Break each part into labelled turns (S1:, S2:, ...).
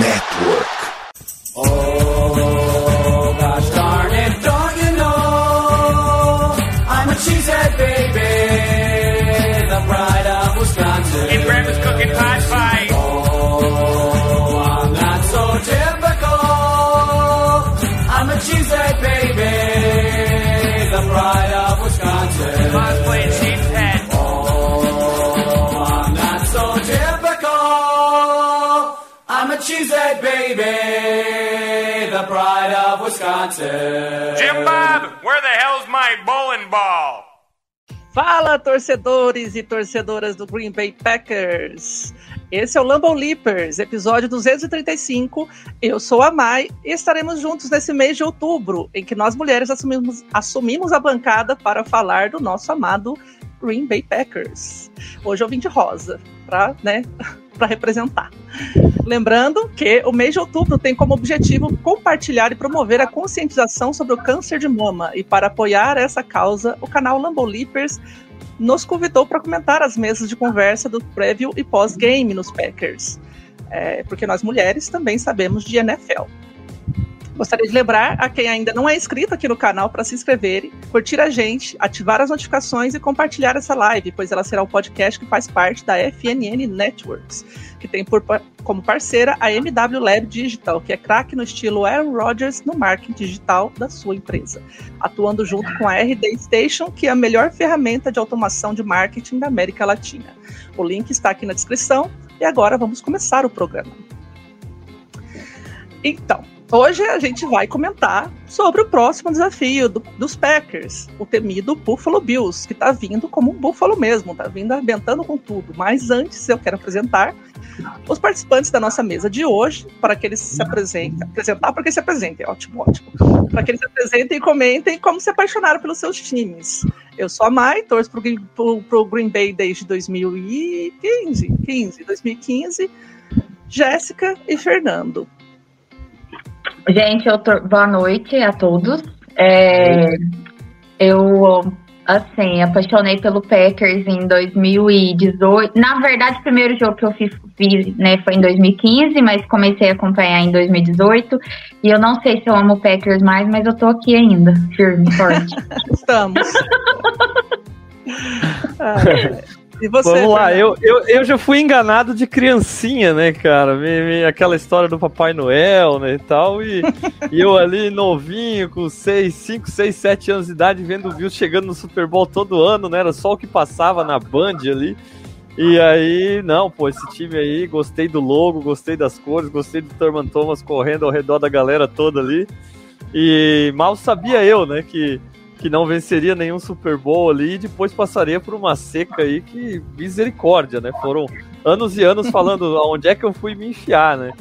S1: Network.
S2: Oh,
S3: Jim Bob, where the hell's my bowling ball?
S4: Fala, torcedores e torcedoras do Green Bay Packers! Esse é o Lambeau Leapers, episódio 235. Eu sou a Mai e estaremos juntos nesse mês de outubro, em que nós mulheres assumimos, assumimos a bancada para falar do nosso amado Green Bay Packers. Hoje eu vim de rosa, para né, pra representar. Lembrando que o mês de outubro tem como objetivo compartilhar e promover a conscientização sobre o câncer de mama. E para apoiar essa causa, o canal Lambeau Leapers nos convidou para comentar as mesas de conversa do preview e pós-game nos Packers. É, porque nós mulheres também sabemos de NFL. Gostaria de lembrar a quem ainda não é inscrito aqui no canal para se inscrever, curtir a gente, ativar as notificações e compartilhar essa live, pois ela será o podcast que faz parte da FNN Networks, que tem por, como parceira a MW Lab Digital, que é craque no estilo Aaron Rodgers no marketing digital da sua empresa, atuando junto com a RD Station, que é a melhor ferramenta de automação de marketing da América Latina. O link está aqui na descrição e agora vamos começar o programa. Então, Hoje a gente vai comentar sobre o próximo desafio do, dos Packers, o temido Buffalo Bills, que está vindo como um Buffalo mesmo, está vindo arrebentando com tudo. Mas antes eu quero apresentar os participantes da nossa mesa de hoje, para que eles se apresentem. Apresentar para que se apresentem, ótimo, ótimo. Para que eles se apresentem e comentem como se apaixonaram pelos seus times. Eu sou a Mai, torço para o Green Bay desde 2015, 15, 2015. Jéssica e Fernando.
S5: Gente, eu tô... boa noite a todos. É... Eu, assim, apaixonei pelo Packers em 2018. Na verdade, o primeiro jogo que eu fiz, fiz né, foi em 2015, mas comecei a acompanhar em 2018. E eu não sei se eu amo o Packers mais, mas eu tô aqui ainda, firme, forte.
S4: Estamos. ah, e você,
S6: Vamos lá, eu, eu, eu já fui enganado de criancinha, né, cara? Me, me- aquela história do Papai Noel, né, e tal, e, e eu ali novinho, com 6, 5, 6, 7 anos de idade, vendo o Bills chegando no Super Bowl todo ano, né, era só o que passava na Band ali. E aí, não, pô, esse time aí, gostei do logo, gostei das cores, gostei do Thurman Thomas correndo ao redor da galera toda ali. E mal sabia eu, né, que que não venceria nenhum Super Bowl ali e depois passaria por uma seca aí que misericórdia, né? Foram anos e anos falando aonde é que eu fui me enfiar, né?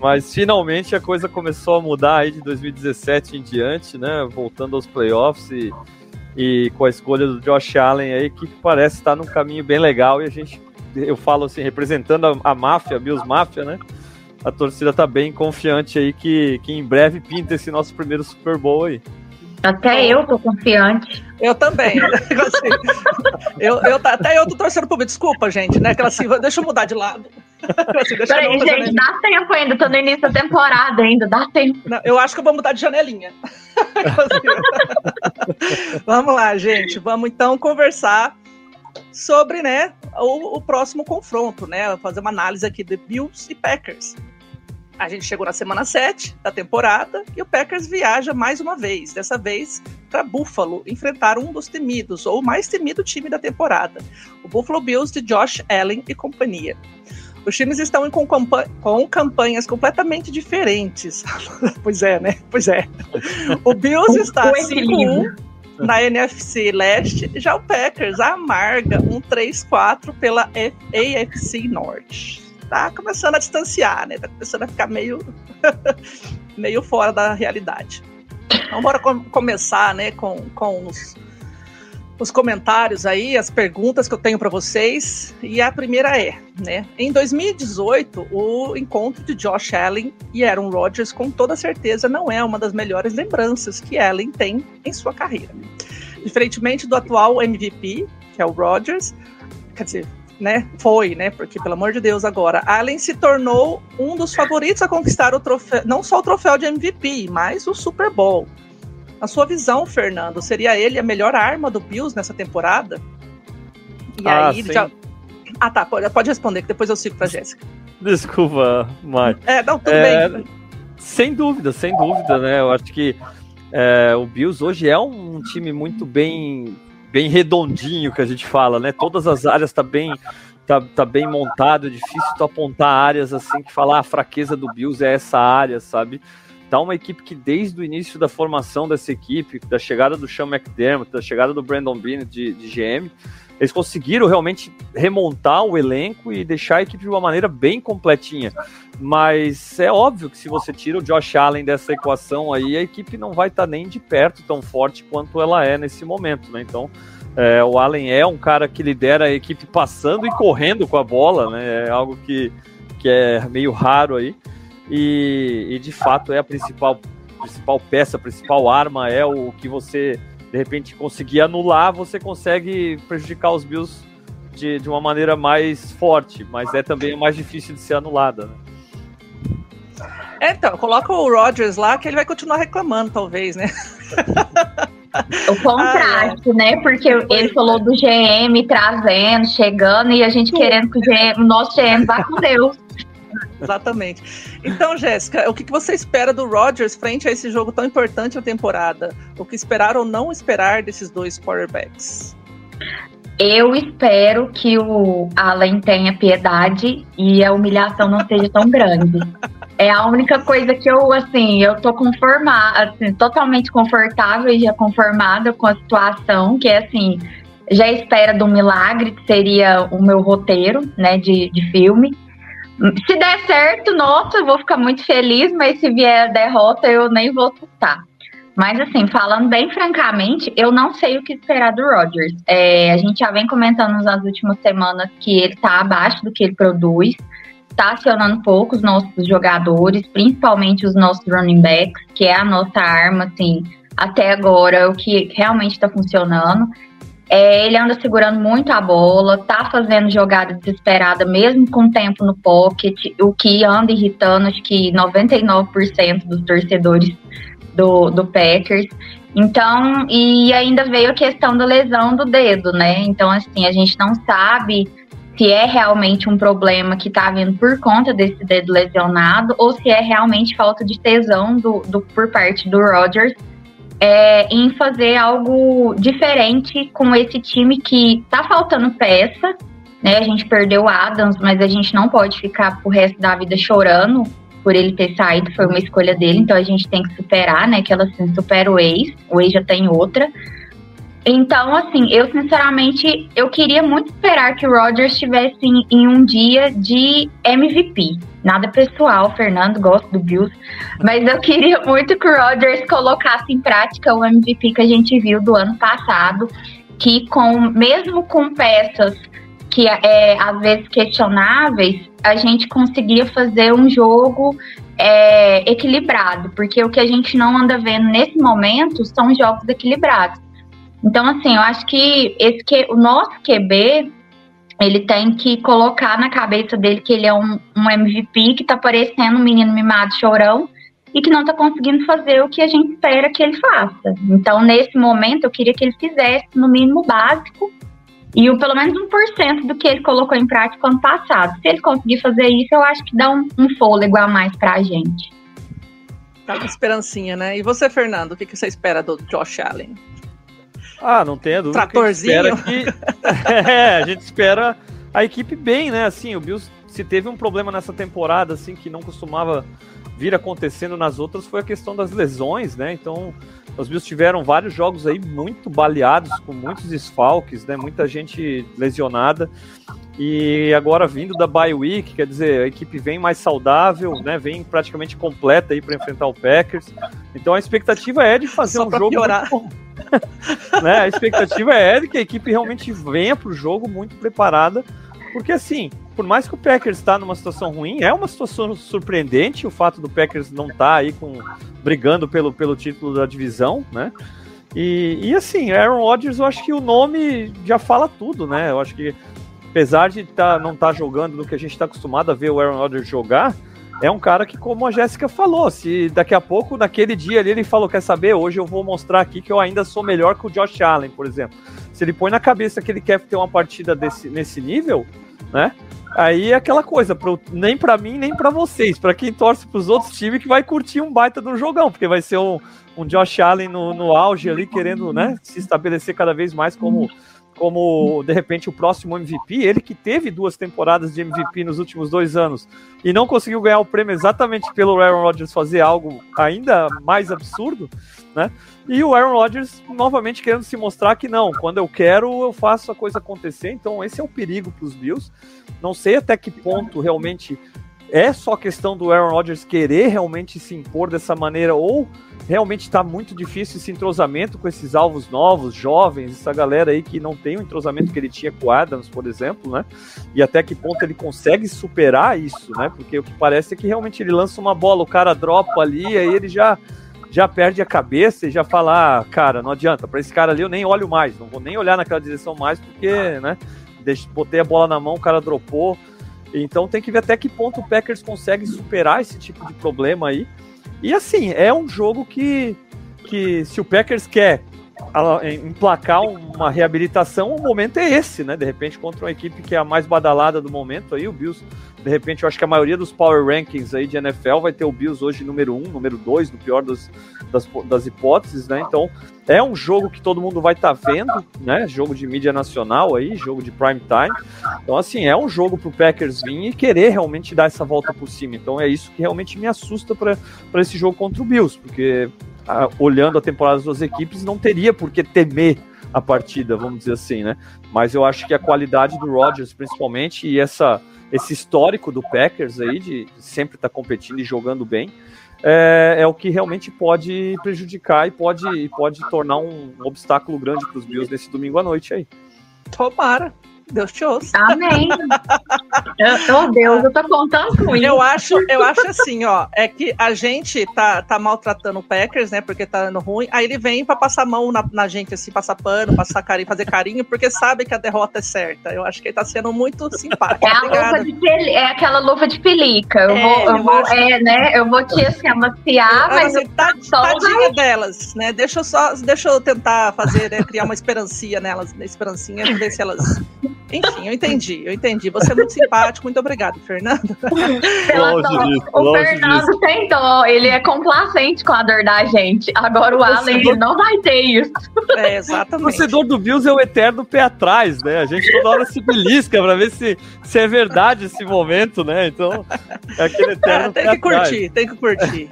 S6: Mas finalmente a coisa começou a mudar aí de 2017 em diante, né? Voltando aos playoffs e, e com a escolha do Josh Allen aí, que parece estar num caminho bem legal e a gente, eu falo assim, representando a, a máfia, a Bills Máfia, né? A torcida tá bem confiante aí que, que em breve pinta esse nosso primeiro Super Bowl aí.
S5: Até eu tô confiante.
S4: Eu também. Assim, eu, eu, até eu tô torcendo pro Desculpa, gente, né? Aquela assim, deixa eu mudar de lado. Assim,
S5: Peraí, gente,
S4: janelinha.
S5: dá tempo ainda, tô no início da temporada ainda, dá tempo.
S4: Não, eu acho que eu vou mudar de janelinha. Assim. vamos lá, gente. Vamos então conversar sobre né, o, o próximo confronto, né? Fazer uma análise aqui de Bills e Packers. A gente chegou na semana 7 da temporada e o Packers viaja mais uma vez, dessa vez para Buffalo, enfrentar um dos temidos, ou mais temido time da temporada, o Buffalo Bills de Josh Allen e companhia. Os times estão com, com campanhas completamente diferentes. pois é, né? Pois é. O Bills está
S5: O equilíbrio.
S4: 5-1 na NFC Leste, já o Packers amarga um 3-4 pela AFC Norte. Tá começando a distanciar, né? Tá começando a ficar meio, meio fora da realidade. Então, bora com- começar, né, com, com os, os comentários aí, as perguntas que eu tenho para vocês. E a primeira é, né? Em 2018, o encontro de Josh Allen e Aaron Rodgers, com toda certeza, não é uma das melhores lembranças que Allen tem em sua carreira. Diferentemente do atual MVP, que é o Rodgers, quer dizer, né? Foi, né? Porque, pelo amor de Deus, agora, Allen se tornou um dos favoritos a conquistar o troféu, não só o troféu de MVP, mas o Super Bowl. A sua visão, Fernando, seria ele a melhor arma do Bills nessa temporada? E
S6: Ah,
S4: aí
S6: sim.
S4: já. Ah, tá, pode, pode responder, que depois eu sigo pra Jéssica.
S6: Desculpa, Mike.
S4: É, não, tudo
S6: É,
S4: bem.
S6: Sem dúvida, sem dúvida, né? Eu acho que é, o Bills hoje é um time muito bem, bem redondinho que a gente fala, né? Todas as áreas tá bem, tá, tá bem montado. É difícil tu apontar áreas assim que falar "Ah, a fraqueza do Bills é essa área, sabe? Tá uma equipe que desde o início da formação dessa equipe, da chegada do Sean McDermott, da chegada do Brandon Beane de, de GM, eles conseguiram realmente remontar o elenco e deixar a equipe de uma maneira bem completinha. Mas é óbvio que se você tira o Josh Allen dessa equação aí, a equipe não vai estar nem de perto tão forte quanto ela é nesse momento, né? Então, é, o Allen é um cara que lidera a equipe passando e correndo com a bola, né? É algo que, que é meio raro aí. E, e, de fato é a principal, principal peça, a principal arma, é o que você de repente conseguir anular, você consegue prejudicar os Bills de, de uma maneira mais forte, mas é também mais difícil de ser anulada. Né?
S4: É, então, coloca o Rodgers lá que ele vai continuar reclamando, talvez, né?
S5: O contraste, né? Porque ele falou do GM trazendo, chegando, e a gente querendo que o, GM, o nosso GM vá com Deus.
S4: Exatamente. Então, Jéssica, o que você espera do Rodgers frente a esse jogo tão importante na temporada? O que esperar ou não esperar desses dois quarterbacks?
S5: Eu espero que o Allen tenha piedade e a humilhação não seja tão grande. É a única coisa que eu, assim, eu tô conformada, assim, totalmente confortável e já conformada com a situação, que é assim, já espera do milagre, que seria o meu roteiro, né, de, de filme. Se der certo, nossa, eu vou ficar muito feliz, mas se vier derrota, eu nem vou assustar. Mas, assim, falando bem francamente, eu não sei o que esperar do Rodgers. É, a gente já vem comentando nas últimas semanas que ele tá abaixo do que ele produz, tá acionando pouco os nossos jogadores, principalmente os nossos running backs, que é a nossa arma, assim, até agora, o que realmente está funcionando. É, ele anda segurando muito a bola, tá fazendo jogada desesperada, mesmo com tempo no pocket, o que anda irritando, acho que 99% dos torcedores do, do Packers. Então, e ainda veio a questão da lesão do dedo, né? Então, assim, a gente não sabe se é realmente um problema que tá vindo por conta desse dedo lesionado ou se é realmente falta de tesão do, do por parte do Rodgers é, em fazer algo diferente com esse time que tá faltando peça, né? A gente perdeu o Adams, mas a gente não pode ficar pro resto da vida chorando por ele ter saído, foi uma escolha dele, então a gente tem que superar, né? Que ela assim, supera o ex, o ex já tem outra. Então, assim, eu sinceramente, eu queria muito esperar que o Rodgers estivesse em, em, um dia de MVP. Nada pessoal, Fernando, gosto do Bills, mas eu queria muito que o Rodgers colocasse em prática o MVP que a gente viu do ano passado, que com mesmo com peças que é às vezes questionáveis, a gente conseguia fazer um jogo é, equilibrado, porque o que a gente não anda vendo nesse momento são jogos equilibrados. Então, assim, eu acho que esse que o nosso QB ele tem que colocar na cabeça dele que ele é um, um MVP que tá parecendo um menino mimado chorão e que não tá conseguindo fazer o que a gente espera que ele faça. Então, nesse momento, eu queria que ele fizesse no mínimo básico e o, pelo menos 1% do que ele colocou em prática ano passado. Se ele conseguir fazer isso, eu acho que dá um, um fôlego a mais pra gente.
S4: Tá com esperancinha, né? E você, Fernando, o que, que você espera do Josh Allen?
S6: Ah, não tenha dúvida.
S4: Tratorzinho.
S6: A que... é, a gente espera a equipe bem, né? Assim, o Bills, se teve um problema nessa temporada, assim, que não costumava vir acontecendo nas outras, foi a questão das lesões, né? Então, os Bills tiveram vários jogos aí muito baleados, com muitos desfalques, né? Muita gente lesionada. E agora vindo da bye week, quer dizer, a equipe vem mais saudável, né? Vem praticamente completa aí para enfrentar o Packers. Então a expectativa é de fazer
S4: Só
S6: um jogo
S4: piorar.
S6: muito né? A expectativa é de que a equipe realmente venha para o jogo muito preparada, porque assim, por mais que o Packers está numa situação ruim, é uma situação surpreendente o fato do Packers não estar tá aí com brigando pelo, pelo título da divisão, né? E, e assim, Aaron Rodgers, eu acho que o nome já fala tudo, né? Eu acho que apesar de tá, não estar tá jogando no que a gente está acostumado a ver o Aaron Rodgers jogar, é um cara que, como a Jéssica falou, se daqui a pouco, naquele dia ali, ele falou: Quer saber, hoje eu vou mostrar aqui que eu ainda sou melhor que o Josh Allen, por exemplo. Se ele põe na cabeça que ele quer ter uma partida desse, nesse nível, né? Aí é aquela coisa, pro, nem para mim, nem para vocês, para quem torce para os outros times que vai curtir um baita de um jogão, porque vai ser um, um Josh Allen no, no auge ali, querendo né, se estabelecer cada vez mais como como de repente o próximo MVP, ele que teve duas temporadas de MVP nos últimos dois anos e não conseguiu ganhar o prêmio exatamente pelo Aaron Rodgers fazer algo ainda mais absurdo, né? E o Aaron Rodgers novamente querendo se mostrar que não, quando eu quero eu faço a coisa acontecer. Então esse é o perigo para os Bills. Não sei até que ponto realmente é só questão do Aaron Rodgers querer realmente se impor dessa maneira ou realmente está muito difícil esse entrosamento com esses alvos novos, jovens, essa galera aí que não tem o entrosamento que ele tinha com o Adams, por exemplo, né? E até que ponto ele consegue superar isso, né? Porque o que parece é que realmente ele lança uma bola, o cara dropa ali, aí ele já já perde a cabeça e já fala, ah, cara, não adianta, para esse cara ali eu nem olho mais, não vou nem olhar naquela direção mais porque, né? Botei a bola na mão, o cara dropou. Então tem que ver até que ponto o Packers consegue superar esse tipo de problema aí. E assim, é um jogo que, que se o Packers quer emplacar uma reabilitação, o momento é esse, né? De repente, contra uma equipe que é a mais badalada do momento aí, o Bills, de repente, eu acho que a maioria dos power rankings aí de NFL vai ter o Bills hoje número 1, um, número 2, no pior das, das, das, hipóteses, né? Então, é um jogo que todo mundo vai estar tá vendo, né? Jogo de mídia nacional aí, jogo de prime time. Então, assim, é um jogo pro Packers vir e querer realmente dar essa volta por cima. Então, é isso que realmente me assusta para esse jogo contra o Bills, porque a, olhando a temporada das duas equipes, não teria por que temer a partida, vamos dizer assim, né? Mas eu acho que a qualidade do Rodgers, principalmente, e essa, esse histórico do Packers aí, de, sempre estar tá competindo e jogando bem, é, é, o que realmente pode prejudicar e pode, pode tornar um obstáculo grande para os Bills nesse domingo à noite aí.
S4: Tomara. Deus te ouça.
S5: Amém. oh, Deus, eu tô contando com isso.
S4: Eu acho, eu acho assim, ó, é que a gente tá, tá maltratando o Packers, né, porque tá dando ruim, aí ele vem pra passar mão na, na gente, assim, passar pano, passar carinho, fazer carinho, porque sabe que a derrota é certa. Eu acho que ele tá sendo muito simpático.
S5: É, a luva de é aquela luva de pelica. Eu é, vou, eu, eu vou acho... é, né, eu vou te, assim, amaciar, eu, mas... Assim,
S4: tá, tadinha delas, né, deixa eu só, deixa eu tentar fazer, né, criar uma esperancinha nelas, né, esperancinha, ver se elas enfim, eu entendi, eu entendi. Você é muito simpático, muito obrigado, Fernando.
S5: Pela dó. Disso, o Fernando disso. tem dó, ele é complacente com a dor da gente. Agora o Allen não vai ter isso.
S4: É, exatamente.
S6: O torcedor do Bills é o eterno pé atrás, né? A gente toda hora se belisca pra ver se, se é verdade esse momento, né? Então, é aquele eterno é,
S4: tem que curtir, tem que curtir.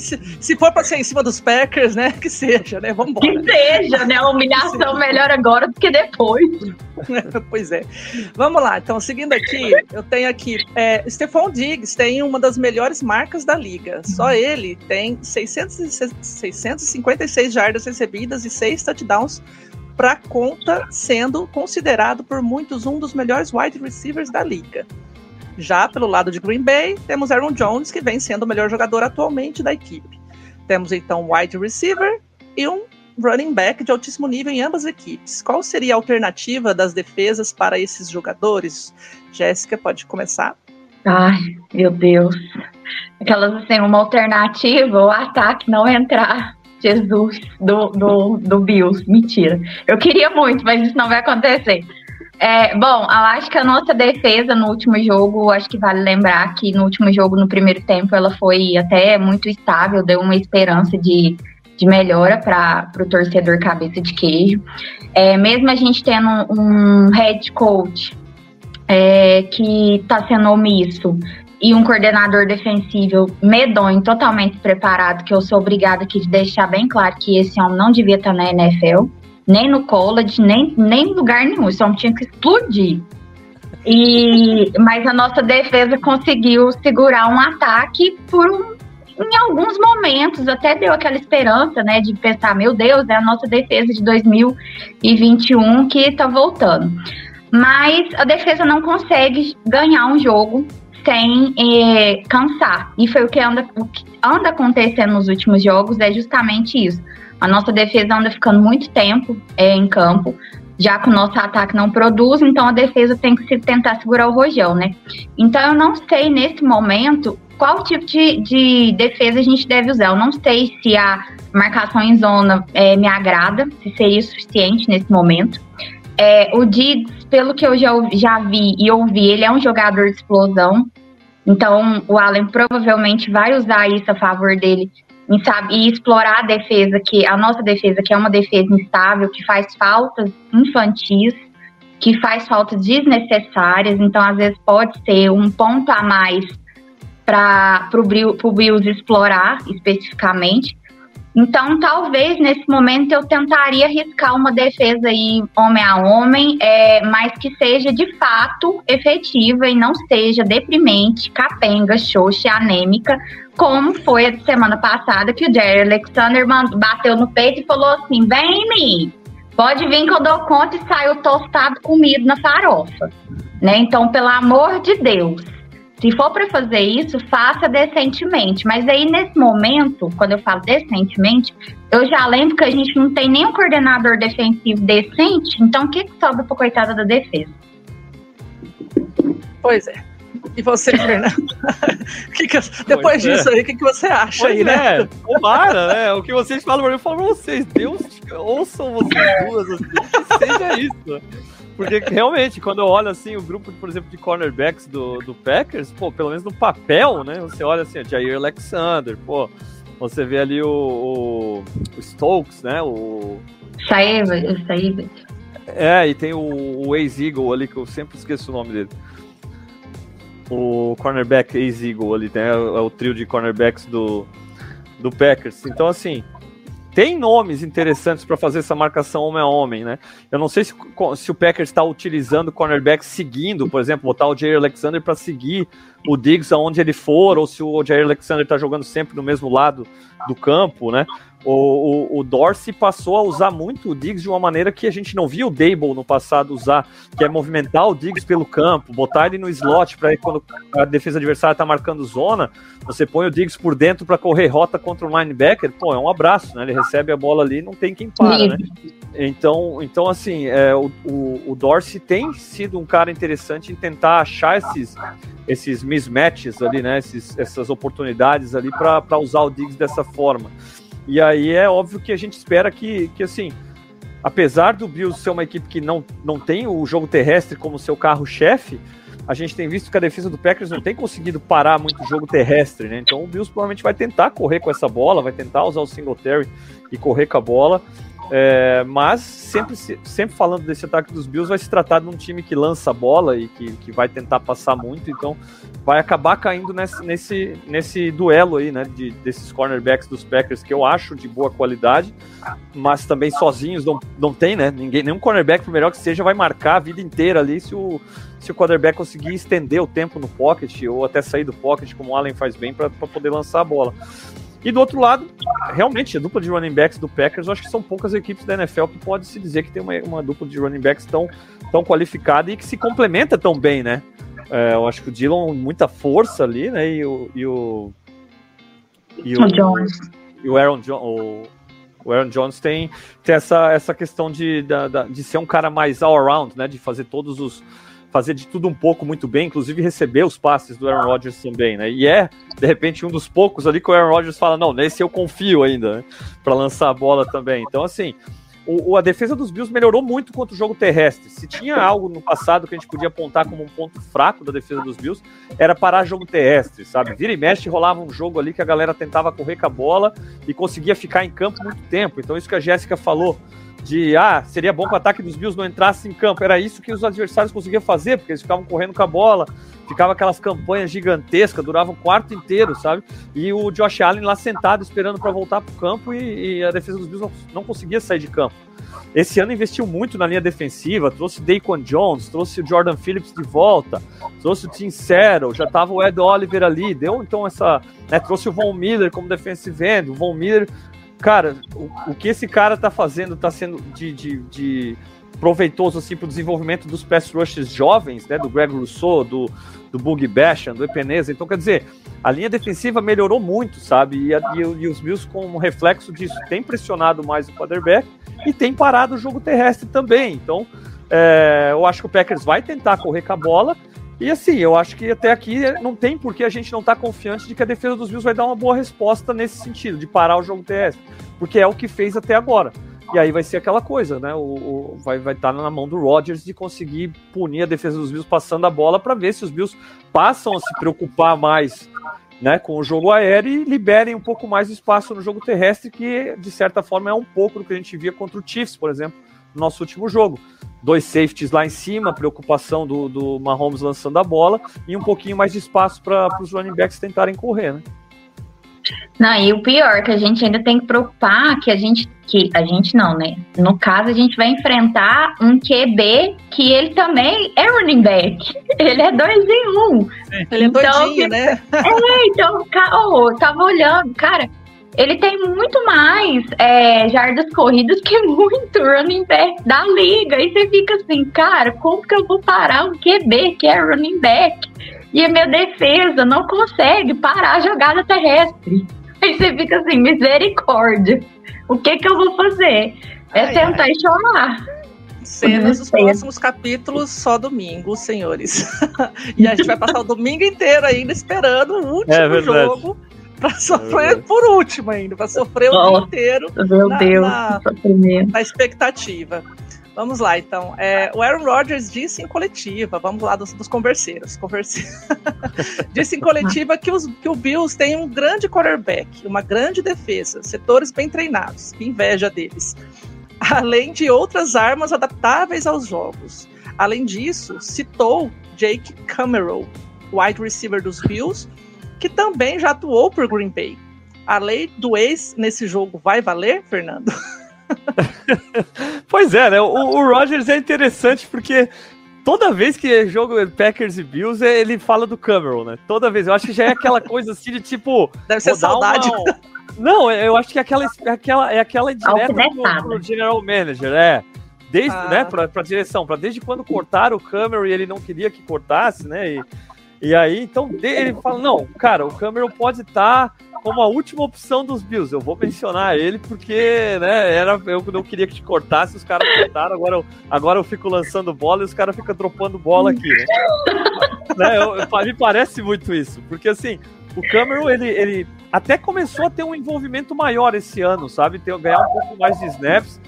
S4: se, se for pra ser em cima dos Packers, né? Que seja, né? Vamos
S5: Que seja, né? A humilhação melhor agora do que depois.
S4: pois é. Vamos lá, então, seguindo aqui, eu tenho aqui. É, Stephon Diggs tem uma das melhores marcas da liga. Só ele tem 600, 656 jardas recebidas e 6 touchdowns para conta, sendo considerado por muitos um dos melhores wide receivers da liga. Já pelo lado de Green Bay, temos Aaron Jones, que vem sendo o melhor jogador atualmente da equipe. Temos então um wide receiver e um running back de altíssimo nível em ambas equipes. Qual seria a alternativa das defesas para esses jogadores? Jéssica, pode começar.
S5: Ai, meu Deus. Aquelas assim, uma alternativa, o ataque não entrar. Jesus, do, do, do Bills. Mentira. Eu queria muito, mas isso não vai acontecer. É, bom, eu acho que a nossa defesa no último jogo, acho que vale lembrar que no último jogo, no primeiro tempo, ela foi até muito estável, deu uma esperança de de melhora para o torcedor cabeça de queijo. É, mesmo a gente tendo um head coach é, que está sendo omisso e um coordenador defensivo medonho, totalmente preparado, que eu sou obrigada aqui de deixar bem claro que esse homem não devia estar tá na NFL, nem no college, nem, nem em lugar nenhum. Esse homem tinha que explodir. E, mas a nossa defesa conseguiu segurar um ataque por um em alguns momentos até deu aquela esperança, né, de pensar, meu Deus, é a nossa defesa de 2021 que tá voltando. Mas a defesa não consegue ganhar um jogo sem é, cansar. E foi o que, anda, o que anda acontecendo nos últimos jogos, é justamente isso. A nossa defesa anda ficando muito tempo é, em campo, já que o nosso ataque não produz, então a defesa tem que se tentar segurar o rojão, né? Então eu não sei nesse momento qual tipo de, de defesa a gente deve usar. Eu não sei se a marcação em zona é, me agrada, se seria suficiente nesse momento. É, o Diggs, pelo que eu já, já vi e ouvi, ele é um jogador de explosão. Então, o Allen provavelmente vai usar isso a favor dele sabe, e explorar a defesa, que a nossa defesa, que é uma defesa instável, que faz faltas infantis, que faz faltas desnecessárias. Então, às vezes, pode ser um ponto a mais para o Bills explorar especificamente. Então, talvez nesse momento eu tentaria arriscar uma defesa aí homem a homem, é, mas que seja de fato efetiva e não seja deprimente, capenga, xoxa, anêmica, como foi a semana passada que o Jerry Alexander bateu no peito e falou assim: vem em mim, pode vir que eu dou conta e saiu tostado comido na farofa. Né? Então, pelo amor de Deus se for para fazer isso, faça decentemente. Mas aí, nesse momento, quando eu falo decentemente, eu já lembro que a gente não tem nenhum coordenador defensivo decente. Então, o que, que sobra para coitada da defesa?
S4: Pois é. E você, Fernando? que que, depois
S6: Pois
S4: disso aí, o que, que você acha
S6: Pois
S4: aí, né?
S6: é, tomara, né? O que vocês falam pra mim, eu falo pra vocês. Deus, ouçam vocês duas, assim, que seja isso. Porque realmente, quando eu olho assim, o grupo, por exemplo, de cornerbacks do, do Packers, pô, pelo menos no papel, né? Você olha assim, o Jair Alexander, pô, você vê ali o, o, o Stokes, né? O,
S5: Saíba, Saíba.
S6: é, e tem o, o ex-Eagle ali, que eu sempre esqueço o nome dele. O cornerback ex-Eagle ali, né? É o trio de cornerbacks do, do Packers. Então, assim, tem nomes interessantes para fazer essa marcação homem a homem, né? Eu não sei se, se o Packers está utilizando cornerback seguindo, por exemplo, botar o Jair Alexander para seguir o Diggs aonde ele for, ou se o Jair Alexander está jogando sempre no mesmo lado do campo, né? O, o, o, Dorsey passou a usar muito o Diggs de uma maneira que a gente não via o Dable no passado usar, que é movimentar o Diggs pelo campo, botar ele no slot para quando a defesa adversária está marcando zona, você põe o Diggs por dentro para correr rota contra o linebacker, pô, é um abraço, né? Ele recebe a bola ali, não tem quem para, né? Então, então assim, é, o, o, Dorsey tem sido um cara interessante em tentar achar esses, esses mismatches ali, né? Esses, essas oportunidades ali para usar o Diggs dessa forma. E aí é óbvio que a gente espera que, que assim, apesar do Bills ser uma equipe que não, não tem o jogo terrestre como seu carro-chefe, a gente tem visto que a defesa do Packers não tem conseguido parar muito o jogo terrestre, né? Então o Bills provavelmente vai tentar correr com essa bola, vai tentar usar o Singletary e correr com a bola. É, mas sempre, sempre falando desse ataque dos Bills, vai se tratar de um time que lança a bola e que, que vai tentar passar muito, então vai acabar caindo nesse, nesse, nesse duelo aí, né? De, desses cornerbacks dos Packers que eu acho de boa qualidade, mas também sozinhos não, não tem, né? Ninguém, nenhum cornerback, por melhor que seja, vai marcar a vida inteira ali se o, se o quarterback conseguir estender o tempo no pocket ou até sair do pocket, como o Allen faz bem, para poder lançar a bola. E do outro lado, realmente, a dupla de running backs do Packers, eu acho que são poucas equipes da NFL que pode se dizer que tem uma, uma dupla de running backs tão, tão qualificada e que se complementa tão bem, né? É, eu acho que o Dylan muita força ali, né? E o. E o,
S5: e o, o Jones.
S6: E o Aaron, jo o, Aaron Jones tem, tem essa, essa questão de, de, de ser um cara mais all-around, né? De fazer todos os fazer de tudo um pouco muito bem, inclusive receber os passes do Aaron Rodgers também, né? E é, de repente, um dos poucos ali que o Aaron Rodgers fala: não, nesse eu confio ainda, né? para lançar a bola também. Então, assim, o, a defesa dos Bills melhorou muito contra o jogo terrestre. Se tinha algo no passado que a gente podia apontar como um ponto fraco da defesa dos Bills, era parar jogo terrestre, sabe? Vira e mexe, rolava um jogo ali que a galera tentava correr com a bola e conseguia ficar em campo muito tempo. Então, isso que a Jéssica falou de ah, seria bom que o ataque dos Bills não entrasse em campo. Era isso que os adversários conseguiam fazer, porque eles ficavam correndo com a bola, ficava aquelas campanhas gigantescas, duravam um quarto inteiro, sabe? E o Josh Allen lá sentado esperando para voltar para o campo e, e, a defesa dos Bills não, não, conseguia sair de campo. Esse ano investiu muito na linha defensiva, trouxe Daquan Jones, trouxe o Jordan Phillips de volta, trouxe o Tim Settle, já tava o Ed Oliver ali, deu então essa, né, trouxe o Von Miller como defensive end, o Von Miller cara, o, o que esse cara tá fazendo tá sendo de, de, de proveitoso assim, para o desenvolvimento dos pass rushes jovens, né, do Greg Rousseau, do, do Bug Basham, do Epeneza. Então, quer dizer, a linha defensiva melhorou muito, sabe? E, a, e, e os Bills, como reflexo disso, tem pressionado mais o quarterback e tem parado o jogo terrestre também. Então, é, eu acho que o Packers vai tentar correr com a bola. E assim, eu acho que até aqui não tem por que a gente não estar tá confiante de que a defesa dos Bills vai dar uma boa resposta nesse sentido, de parar o jogo terrestre. Porque é o que fez até agora. E aí vai ser aquela coisa, né? O, o vai estar tá na mão do Rodgers de conseguir punir a defesa dos Bills passando a bola para ver se os Bills passam a se preocupar mais né, com o jogo aéreo e liberem um pouco mais de espaço no jogo terrestre, que de certa forma é um pouco do que a gente via contra o Chiefs, por exemplo, no nosso último jogo. Dois safeties lá em cima, preocupação do, do Mahomes lançando a bola e um pouquinho mais de espaço para os running backs tentarem correr, né?
S5: Não, e o pior, que a gente ainda tem que preocupar que a gente, que a gente não, né? No caso, a gente vai enfrentar um QB que ele também é running back. Ele é dois em um.
S4: Ele é então, doidinho, né?
S5: É, então, oh, eu tava olhando, cara, ele tem muito mais é, jardas corridas que muito running back da liga. E você fica assim, cara, como que eu vou parar um QB que é running back? e a minha defesa não consegue parar a jogada terrestre. Aí você fica assim, misericórdia. O que que eu vou fazer? É ai, sentar ai. e chorar.
S4: Cenas dos próximos capítulos só domingo, senhores. e a gente vai passar o domingo inteiro ainda esperando o último é jogo para sofrer é por último ainda, para sofrer o dia inteiro.
S5: Meu na, Deus, na,
S4: na expectativa. Vamos lá, então. É, o Aaron Rodgers disse em coletiva, vamos lá dos, dos converseiros. Converse... disse em coletiva que, os, que o Bills tem um grande quarterback, uma grande defesa, setores bem treinados, que inveja deles. Além de outras armas adaptáveis aos jogos. Além disso, citou Jake Cameron, wide receiver dos Bills, que também já atuou por Green Bay. A lei do ex nesse jogo vai valer, Fernando?
S6: pois é, né? O, o Rogers é interessante porque toda vez que é jogo Packers e Bills, é, ele fala do Cameron, né? Toda vez. Eu acho que já é aquela coisa assim de tipo.
S4: Deve ser saudade.
S6: Uma... Não, eu acho que é aquela, é aquela, é aquela direta pro, pro General Manager, é. Desde, ah. né, pra, pra direção, pra desde quando cortaram o Cameron e ele não queria que cortasse, né? E, e aí, então, ele fala: não, cara, o Cameron pode estar. Tá como a última opção dos Bills. Eu vou mencionar ele porque, né, era, eu não queria que te cortasse, os caras cortaram, agora eu, agora eu fico lançando bola e os caras ficam dropando bola aqui, né? né eu, eu, me parece muito isso, porque assim, o Cameron, ele, ele até começou a ter um envolvimento maior esse ano, sabe? Ter, ganhar um pouco mais de snaps,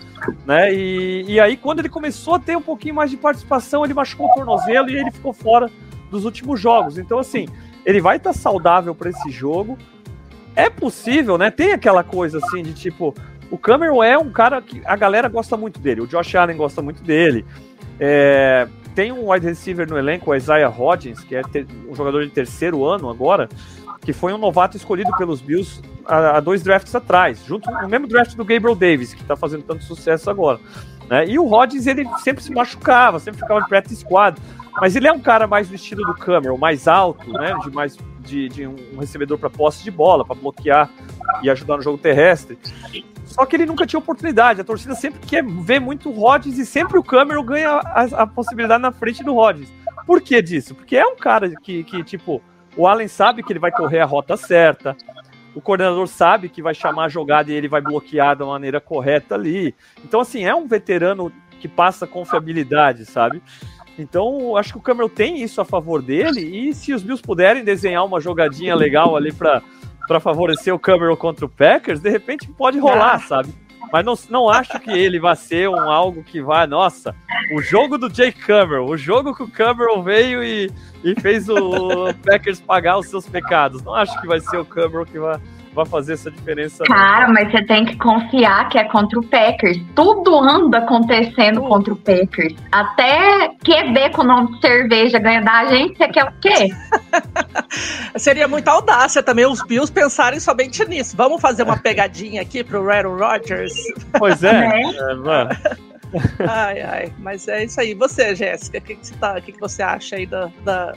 S6: né? E, e aí, quando ele começou a ter um pouquinho mais de participação, ele machucou o tornozelo e ele ficou fora dos últimos jogos. Então, assim, ele vai estar saudável para esse jogo é possível, né? Tem aquela coisa assim de tipo, o Cameron é um cara que a galera gosta muito dele, o Josh Allen gosta muito dele. É, tem um wide receiver no elenco, o Isaiah Hodgins, que é ter, um jogador de terceiro ano agora, que foi um novato escolhido pelos Bills há, dois drafts atrás, junto no mesmo draft do Gabriel Davis, que está fazendo tanto sucesso agora. Né? E o Hodgins, ele sempre se machucava, sempre ficava de practice squad. Mas ele é um cara mais do estilo do Cameron, mais alto, né? De mais de, de um recebedor para posse de bola, para bloquear e ajudar no jogo terrestre. Só que ele nunca tinha oportunidade. A torcida sempre quer ver muito o Rodgers e sempre o Cameron ganha a, a, possibilidade na frente do Rodgers. Por que disso? Porque é um cara que, que, tipo, o Allen sabe que ele vai correr a rota certa, o coordenador sabe que vai chamar a jogada e ele vai bloquear da maneira correta ali. Então, assim, é um veterano que passa confiabilidade, sabe? Então, acho que o Cameron tem isso a favor dele. E se os Bills puderem desenhar uma jogadinha legal ali para favorecer o Cameron contra o Packers, de repente pode rolar, ah. sabe? Mas não, não acho que ele vai ser um algo que vai, nossa, o jogo do Jake Cameron, o jogo que o Cameron veio e, e fez o Packers pagar os seus pecados. Não acho que vai ser o Cameron que vai, vai fazer essa diferença.
S5: Cara, não. mas você tem que confiar que é contra o Packers. Tudo anda acontecendo contra o Packers. Até QB com o nome de cerveja ganha da gente, você quer o quê?
S4: Seria muita audácia também os Bills pensarem somente nisso. Vamos fazer uma pegadinha aqui pro Aaron Rodgers?
S6: Pois é, né? é mano.
S4: ai, ai, mas é isso aí. Você, Jéssica, o que, que, você tá, que, que você acha aí da, da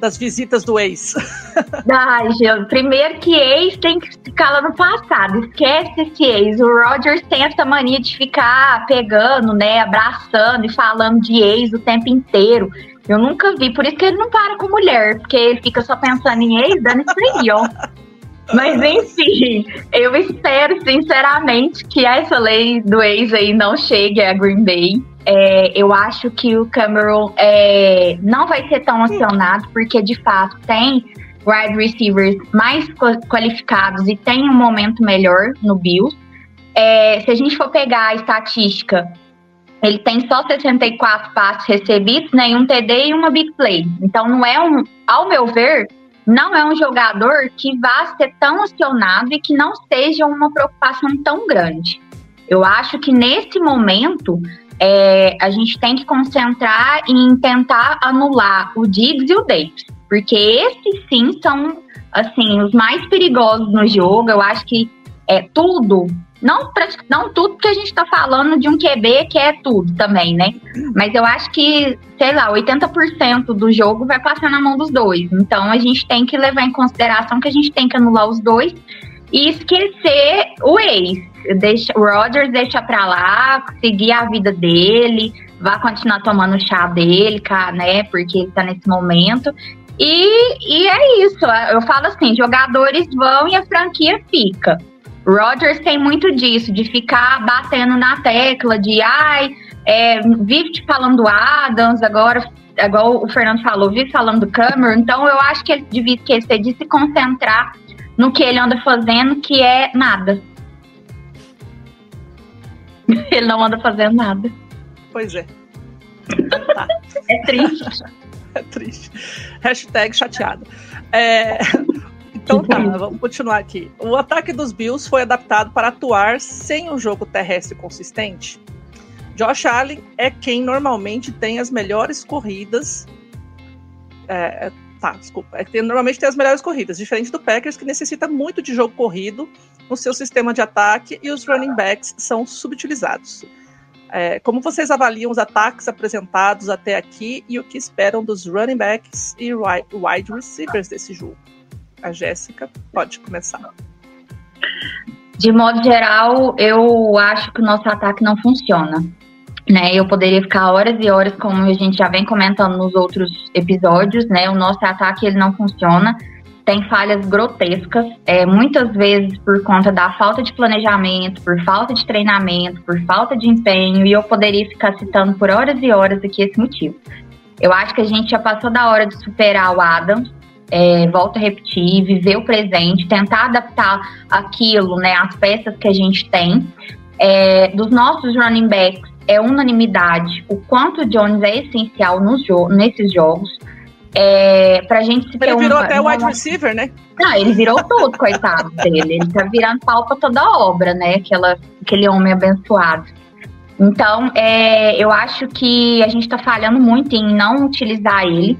S4: das visitas do ex?
S5: Ai, Gil, primeiro que ex tem que ficar lá no passado. Esquece esse ex. O Rogers tem essa mania de ficar pegando, né, abraçando e falando de ex o tempo inteiro. Eu nunca vi, por isso que ele não para com mulher, porque ele fica só pensando em ex, dando isso aí, ó. Mas enfim, eu espero sinceramente que essa lei do ex aí não chegue a Green Bay. É, eu acho que o Cameron é, não vai ser tão acionado, porque de fato tem wide receivers mais qualificados e tem um momento melhor no Bills. É, se a gente for pegar a estatística, ele tem só 64 passes recebidos, né, um TD e uma big play. Então não é um, ao meu ver, não é um jogador que vá ser tão acionado e que não seja uma preocupação tão grande. Eu acho que nesse momento é, a gente tem que concentrar em tentar anular o Diggs e o Davis, porque esses sim são assim os mais perigosos no jogo. Eu acho que é tudo não, não tudo, porque a gente está falando de um QB que é tudo também, né? Mas eu acho que, sei lá, 80% do jogo vai passar na mão dos dois. Então a gente tem que levar em consideração que a gente tem que anular os dois e esquecer o ex. Deixa, o Rodgers deixa pra lá, seguir a vida dele, vai continuar tomando o chá dele, né? Porque ele tá nesse momento. E, e é isso. Eu falo assim: jogadores vão e a franquia fica. Rogers tem muito disso, de ficar batendo na tecla de ai, é, vive te falando Adams, agora, igual o Fernando falou, vive falando do Cameron. Então eu acho que ele devia esquecer de se concentrar no que ele anda fazendo, que é nada. ele não anda fazendo nada.
S4: Pois é.
S5: Tá. É triste.
S4: é triste. Hashtag chateado. É, então tá, vamos continuar aqui. O ataque dos Bills foi adaptado para atuar sem um jogo terrestre consistente. Josh Allen é quem normalmente tem as melhores corridas. É, tá, desculpa. É quem normalmente tem as melhores corridas, diferente do Packers, que necessita muito de jogo corrido no seu sistema de ataque e os running backs são subutilizados. É, como vocês avaliam os ataques apresentados até aqui e o que esperam dos running backs e wide receivers desse jogo? A Jéssica pode começar.
S5: De modo geral, eu acho que o nosso ataque não funciona. Né, eu poderia ficar horas e horas, como a gente já vem comentando nos outros episódios, né? O nosso ataque ele não funciona, tem falhas grotescas, é, muitas vezes por conta da falta de planejamento, por falta de treinamento, por falta de empenho, e eu poderia ficar citando por horas e horas aqui esse motivo. Eu acho que a gente já passou da hora de superar o Adams, é, volto a repetir, viver o presente, tentar adaptar aquilo, né, as peças que a gente tem. É, dos nossos running backs, é unanimidade o quanto o Jones é essencial nos jo nesses jogos. É, pra gente se
S4: Ele virou até wide receiver, né?
S5: Não, ele virou tudo, coitado dele. Ele tá virando pau pra toda obra, né? Aquela, aquele homem abençoado. Então, é, eu acho que a gente tá falhando muito em não utilizar ele.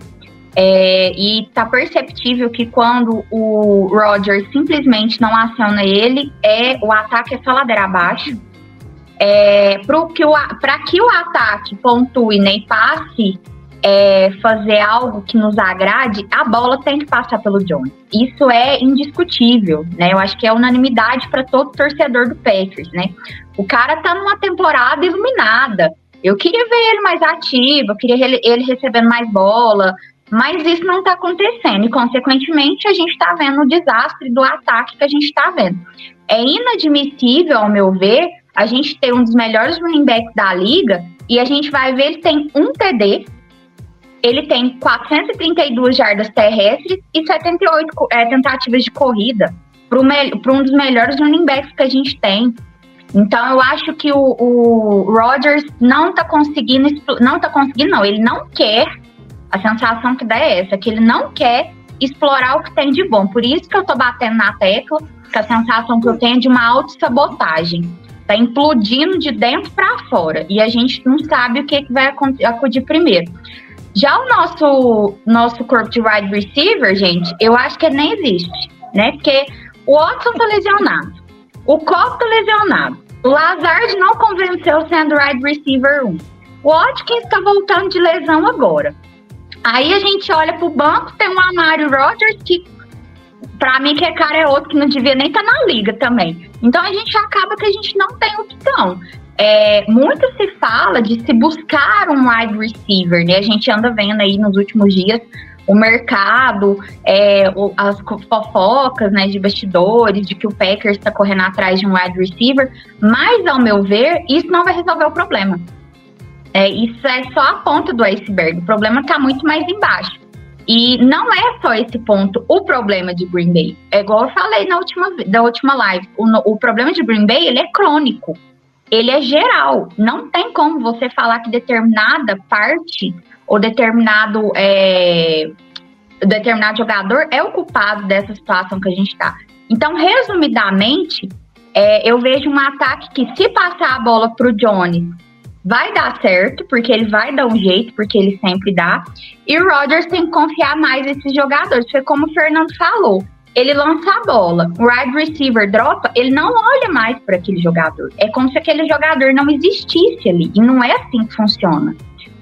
S5: É, e tá perceptível que quando o Roger simplesmente não aciona ele, é o ataque é só ladeira abaixo. É, para que, o, que o ataque pontue nem passe, é, fazer algo que nos agrade, a bola tem que passar pelo Jones. Isso é indiscutível, né? Eu acho que é unanimidade para todo torcedor do Packers, né? O cara tá numa temporada iluminada. Eu queria ver ele mais ativo, eu queria ele recebendo mais bola, mas isso não está acontecendo e, consequentemente, a gente está vendo o desastre do ataque que a gente está vendo. É inadmissível, ao meu ver, a gente ter um dos melhores running backs da liga e a gente vai ver ele tem um TD, ele tem 432 jardas terrestres e 78 é, tentativas de corrida para um dos melhores running backs que a gente tem. Então eu acho que o, o não está conseguindo, não está conseguindo, não. Ele não quer a sensação que dá é essa, que ele não quer explorar o que tem de bom. Por isso que eu tô batendo na tecla, que a sensação que eu tenho é de uma autossabotagem. Tá implodindo de dentro para fora. E a gente não sabe o que, que vai acudir primeiro. Já o nosso, nosso corpo de wide receiver, gente, eu acho que nem existe, né? Porque o Watson tá lesionado, o Cobb tá lesionado, o Lazard não convenceu sendo wide receiver 1. O Watkins tá voltando de lesão agora. Aí a gente olha pro banco, tem um Amaro Rogers que para mim que é cara é outro que não devia nem estar tá na liga também. Então a gente acaba que a gente não tem opção. É, muito se fala de se buscar um wide receiver, né? A gente anda vendo aí nos últimos dias o mercado, é, o- as fofocas né, de bastidores, de que o Packers está correndo atrás de um wide receiver, mas, ao meu ver, isso não vai resolver o problema. É, isso é só a ponta do iceberg. O problema está muito mais embaixo. E não é só esse ponto o problema de Green Bay. É igual eu falei na última, da última live. O, o problema de Green Bay, ele é crônico. Ele é geral. Não tem como você falar que determinada parte ou determinado, é, determinado jogador é o culpado dessa situação que a gente está. Então, resumidamente, é, eu vejo um ataque que se passar a bola pro Jones vai dar certo, porque ele vai dar um jeito, porque ele sempre dá. E o Rodgers tem que confiar mais nesses jogadores. Foi como o Fernando falou. Ele lança a bola, o wide receiver dropa, ele não olha mais para aquele jogador. É como se aquele jogador não existisse ali. E não é assim que funciona.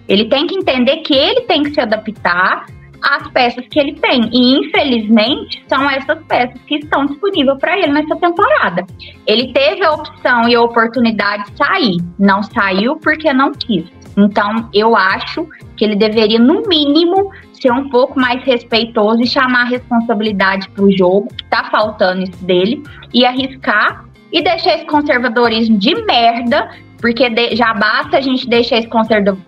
S5: Ele tem que entender que ele tem que se adaptar às peças que ele tem. E infelizmente são essas peças que estão disponíveis para ele nessa temporada. Ele teve a opção e a oportunidade de sair, não saiu porque não quis. Então, eu acho que ele deveria, no mínimo, ser um pouco mais respeitoso e chamar a responsabilidade para o jogo, que tá faltando isso dele, e arriscar e deixar esse conservadorismo de merda, porque já basta a gente deixar esse conserva-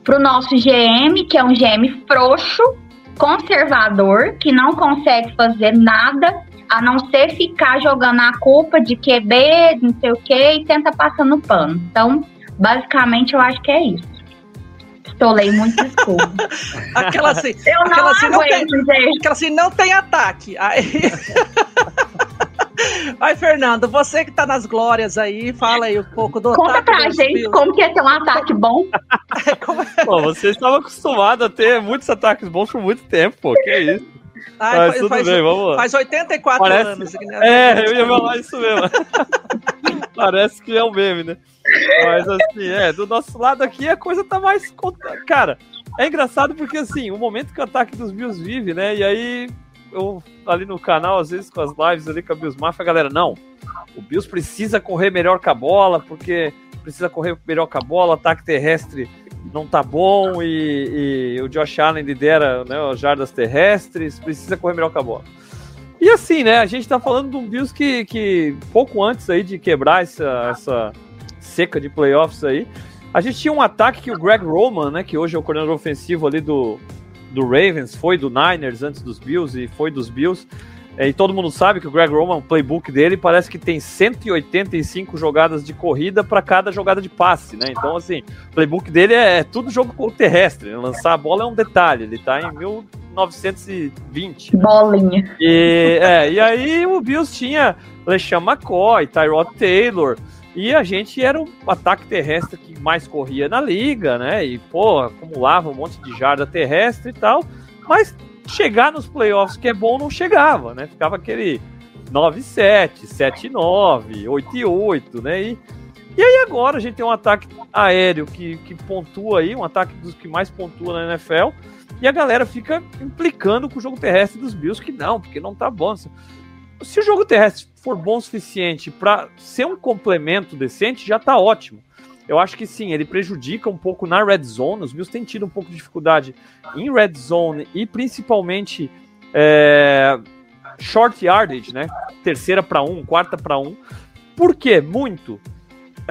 S5: conservadorismo pro nosso GM, que é um GM frouxo, conservador, que não consegue fazer nada a não ser ficar jogando a culpa de QB, não sei o que, e tenta passando pano. Então, basicamente, eu acho que é isso. Estolei muito desculpa.
S4: Aquela assim,
S5: Eu não
S4: Aquela assim, não
S5: aguento, gente.
S4: aquela assim, não tem ataque. Aí... Vai, Fernando, você que tá nas glórias aí, fala aí um pouco do
S5: Conta
S4: ataque
S5: pra
S4: dos
S5: gente
S4: Bills.
S5: como que ia ser um ataque bom.
S4: Como é?
S6: Pô, você estava acostumado a ter muitos ataques bons por muito tempo, pô. Que isso?
S4: Ai,
S6: Mas
S4: faz,
S6: tudo
S4: faz-
S6: bem, vamos lá.
S4: faz 84
S6: Parece-
S4: anos. né?
S6: É, eu ia falar isso mesmo. Parece que é um meme, né? Mas assim, é, do nosso lado aqui a coisa tá mais. conta- Cara, é engraçado porque assim, o momento que o ataque dos Bills vive, né? E aí, eu ali no canal, às vezes com as lives ali com a Bills Mafia, a galera, não. O Bills precisa correr melhor com a bola, porque precisa correr melhor com a bola, ataque terrestre não tá bom e, e o Josh Allen lidera né, as jardas terrestres, precisa correr melhor com a bola. E assim, né, a gente tá falando de um Bills que, que pouco antes aí de quebrar essa, essa seca de playoffs aí, a gente tinha um ataque que o Greg Roman, né, que hoje é o coordenador ofensivo ali do, do Ravens, foi do Niners antes dos Bills e foi dos Bills. É, e todo mundo sabe que o Greg Roman, o playbook dele, parece que tem 185 jogadas de corrida para cada jogada de passe, né? Então, assim, o playbook dele é, é tudo jogo terrestre. né? Lançar a bola é um detalhe. Ele tá em 1920.
S5: Bolinha.
S6: E, é, e aí o Bills tinha LeSean McCoy, Tyrod Taylor, e a gente era o ataque terrestre que mais corria na liga, né? E, pô, acumulava um monte de jarda terrestre e tal, mas chegar nos playoffs que é bom não chegava, né? Ficava aquele 9-7, 7-9, 8-8, né? E, e aí agora a gente tem um ataque aéreo que, que pontua aí, um ataque dos que mais pontua na NFL, e a galera fica implicando com o jogo terrestre dos Bills que não, porque não tá bom. Se o jogo terrestre for bom o suficiente para ser um complemento decente, já tá ótimo. Eu acho que sim, ele prejudica um pouco na red zone. Os Bills têm tido um pouco de dificuldade em red zone e principalmente é, short yardage, né? Terceira para um, quarta para um. Por quê? Muito.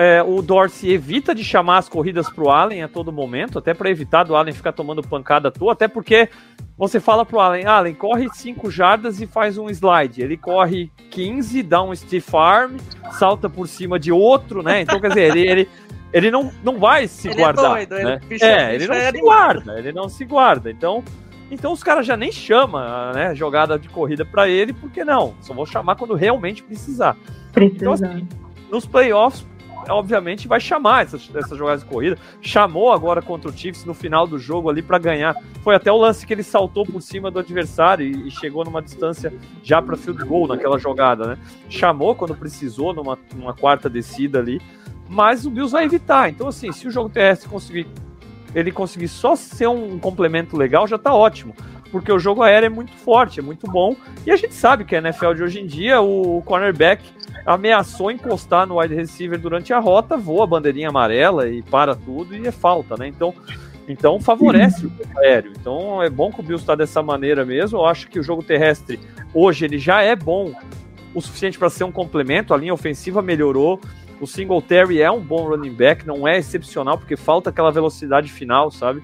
S6: É, o Dorsey evita de chamar as corridas para o Allen a todo momento, até para evitar do Allen ficar tomando pancada à toa, até porque você fala pro Allen, Allen, corre 5 jardas e faz um slide. Ele corre 15, dá um stiff arm, salta por cima de outro, né? Então, quer dizer, ele, ele, ele não, não vai se
S4: Ele é
S6: guardar.
S4: doido, ele-
S6: né?
S4: bicho-
S6: é,
S4: bicho
S6: ele não
S4: é
S6: se
S4: animado.
S6: guarda, ele não se guarda. Então, então os caras já nem chamam né, jogada de corrida para ele, porque não? Só vou chamar quando realmente precisar. Então,
S5: Precisando.
S6: Nos playoffs, obviamente, vai chamar essas, essas jogadas de corrida. Chamou agora contra o Chiefs no final do jogo ali para ganhar. Foi até o lance que ele saltou por cima do adversário e, e chegou numa distância já para field goal naquela jogada, né? Chamou quando precisou numa, numa quarta descida ali, mas o Bills vai evitar. Então, assim, se o jogo terrestre conseguir ele conseguir só ser um complemento legal, já tá ótimo. Porque o jogo aéreo é muito forte, é muito bom. E a gente sabe que a NFL de hoje em dia, o cornerback ameaçou encostar no wide receiver durante a rota, voa a bandeirinha amarela e para tudo e é falta, né? Então, Então favorece o jogo aéreo. Então é bom que o Bills está dessa maneira mesmo. Eu acho que o jogo terrestre hoje ele já é bom o suficiente para ser um complemento. A linha ofensiva melhorou. O Singletary é um bom running back, não é excepcional porque falta aquela velocidade final, sabe?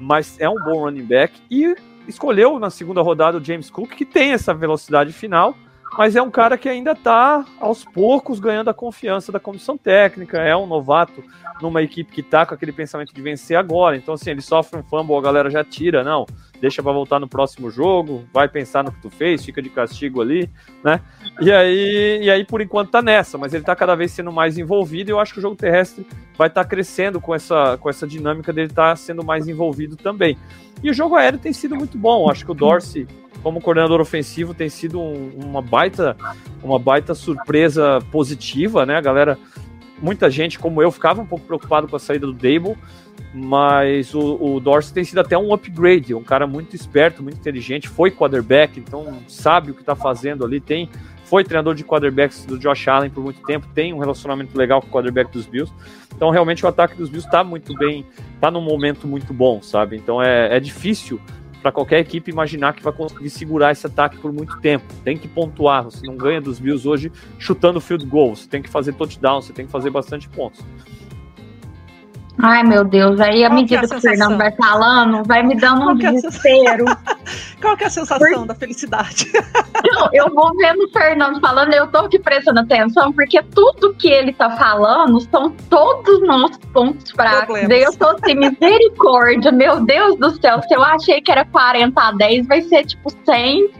S6: Mas é um bom running back e escolheu na segunda rodada o James Cook que tem essa velocidade final mas é um cara que ainda está aos poucos ganhando a confiança da comissão técnica, é um novato numa equipe que está com aquele pensamento de vencer agora, então assim, ele sofre um fumble, a galera já tira, não, deixa para voltar no próximo jogo, vai pensar no que tu fez, fica de castigo ali, né? E aí, e aí por enquanto tá nessa, mas ele tá cada vez sendo mais envolvido e eu acho que o jogo terrestre vai estar tá crescendo com essa, com essa dinâmica dele estar tá sendo mais envolvido também. E o jogo aéreo tem sido muito bom, acho que o Dorsey como coordenador ofensivo tem sido um, uma baita uma baita surpresa positiva, né? A galera, muita gente como eu ficava um pouco preocupado com a saída do Dable, mas o, o Dorsey tem sido até um upgrade, um cara muito esperto, muito inteligente, foi quarterback, então sabe o que está fazendo ali, tem foi treinador de quarterbacks do Josh Allen por muito tempo, tem um relacionamento legal com o quarterback dos Bills. Então, realmente, o ataque dos Bills está muito bem, está num momento muito bom, sabe? Então, é, é difícil para qualquer equipe imaginar que vai conseguir segurar esse ataque por muito tempo. Tem que pontuar. Você não ganha dos Bills hoje chutando field goal. Você tem que fazer touchdown, você tem que fazer bastante pontos.
S5: Ai, meu Deus, aí à medida é que o Fernando vai falando, vai me dando um é desespero.
S4: Qual que é a sensação da felicidade?
S5: Não, eu vou vendo o Fernando falando, eu tô aqui prestando atenção, porque tudo que ele tá falando são todos nossos pontos fracos. Eu tô assim, misericórdia, meu Deus do céu, se eu achei que era 40 a 10, vai ser tipo 100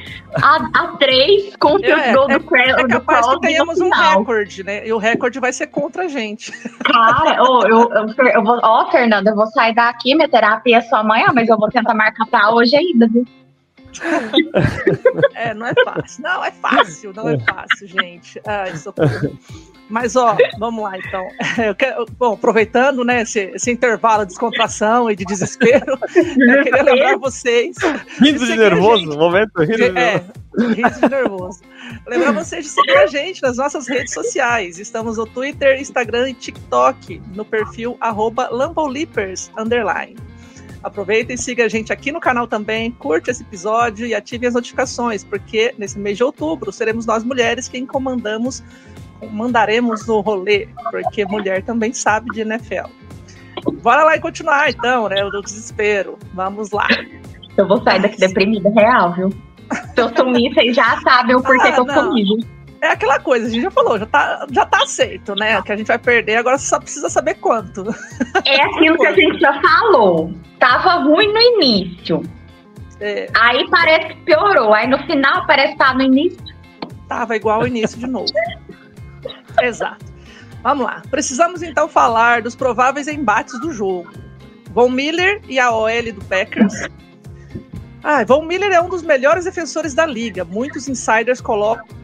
S5: a, a 3 com o é, gol
S4: é,
S5: do
S4: É capaz que tenhamos um recorde, né? E o recorde vai ser contra a gente.
S5: Cara, oh, eu, eu, eu vou, ó, oh, Fernanda, eu vou sair daqui, minha terapia é só amanhã, mas eu vou tentar marcar pra hoje ainda, viu?
S4: É, não é fácil. Não, é fácil, não é fácil, gente. Ai, socorro. Mas, ó, vamos lá, então. Quero, bom, aproveitando, né, esse, esse, intervalo de descontração e de desespero, eu queria lembrar vocês...
S6: Rindo de nervoso, gente, momento rindo de,
S4: é, rindo de nervoso. Lembrar vocês de seguir a gente nas nossas redes sociais. Estamos no Twitter, Instagram e TikTok, no perfil arroba underline. Aproveita e siga a gente aqui no canal também, curte esse episódio e ative as notificações, porque nesse mês de outubro seremos nós mulheres quem comandamos, mandaremos no rolê, porque mulher também sabe de NFL. Bora lá e continuar então, né? Do desespero. Vamos lá.
S5: Eu vou sair daqui deprimida real, viu? Se eu sumir, vocês já sabem o porquê ah, que eu sumi
S4: é aquela coisa, a gente já falou, já tá, já tá aceito, né? Que a gente vai perder, agora só precisa saber quanto.
S5: É aquilo que a gente já falou. Tava ruim no início. É. Aí parece que piorou. Aí no final parece que tá no início.
S4: Tava igual ao início de novo. Exato. Vamos lá. Precisamos então falar dos prováveis embates do jogo. Von Miller e a OL do Packers. Ah, Von Miller é um dos melhores defensores da liga. Muitos insiders colocam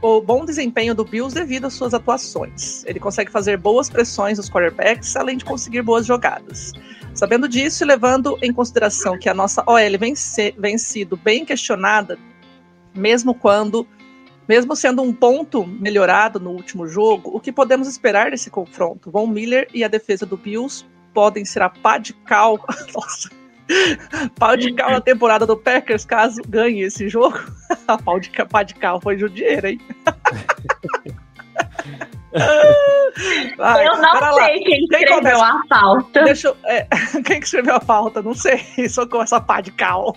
S4: o bom desempenho do Bills devido às suas atuações. Ele consegue fazer boas pressões nos quarterbacks, além de conseguir boas jogadas. Sabendo disso e levando em consideração que a nossa OL vem, ser, vem sido bem questionada, mesmo quando, mesmo sendo um ponto melhorado no último jogo, o que podemos esperar desse confronto? Von Miller e a defesa do Bills podem ser a pá de cal. Nossa pau de cal na temporada do Packers, caso ganhe esse jogo. A pau de, pau de cal foi judiero, hein?
S5: Vai, eu não sei lá. quem escreveu a pauta.
S4: Deixa eu, é, quem escreveu a pauta? Não sei. com essa pá de cal.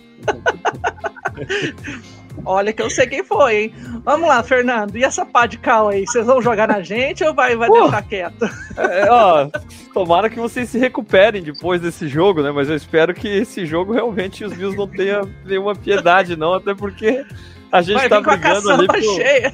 S4: Olha que eu sei quem foi, hein? Vamos lá, Fernando. E essa pá de cal aí? Vocês vão jogar na gente ou vai, vai uh, deixar quieto?
S6: É, ó, tomara que vocês se recuperem depois desse jogo, né? Mas eu espero que esse jogo realmente os Bills não tenham nenhuma piedade, não. Até porque a gente vai tá brigando ali. Pro... Cheia.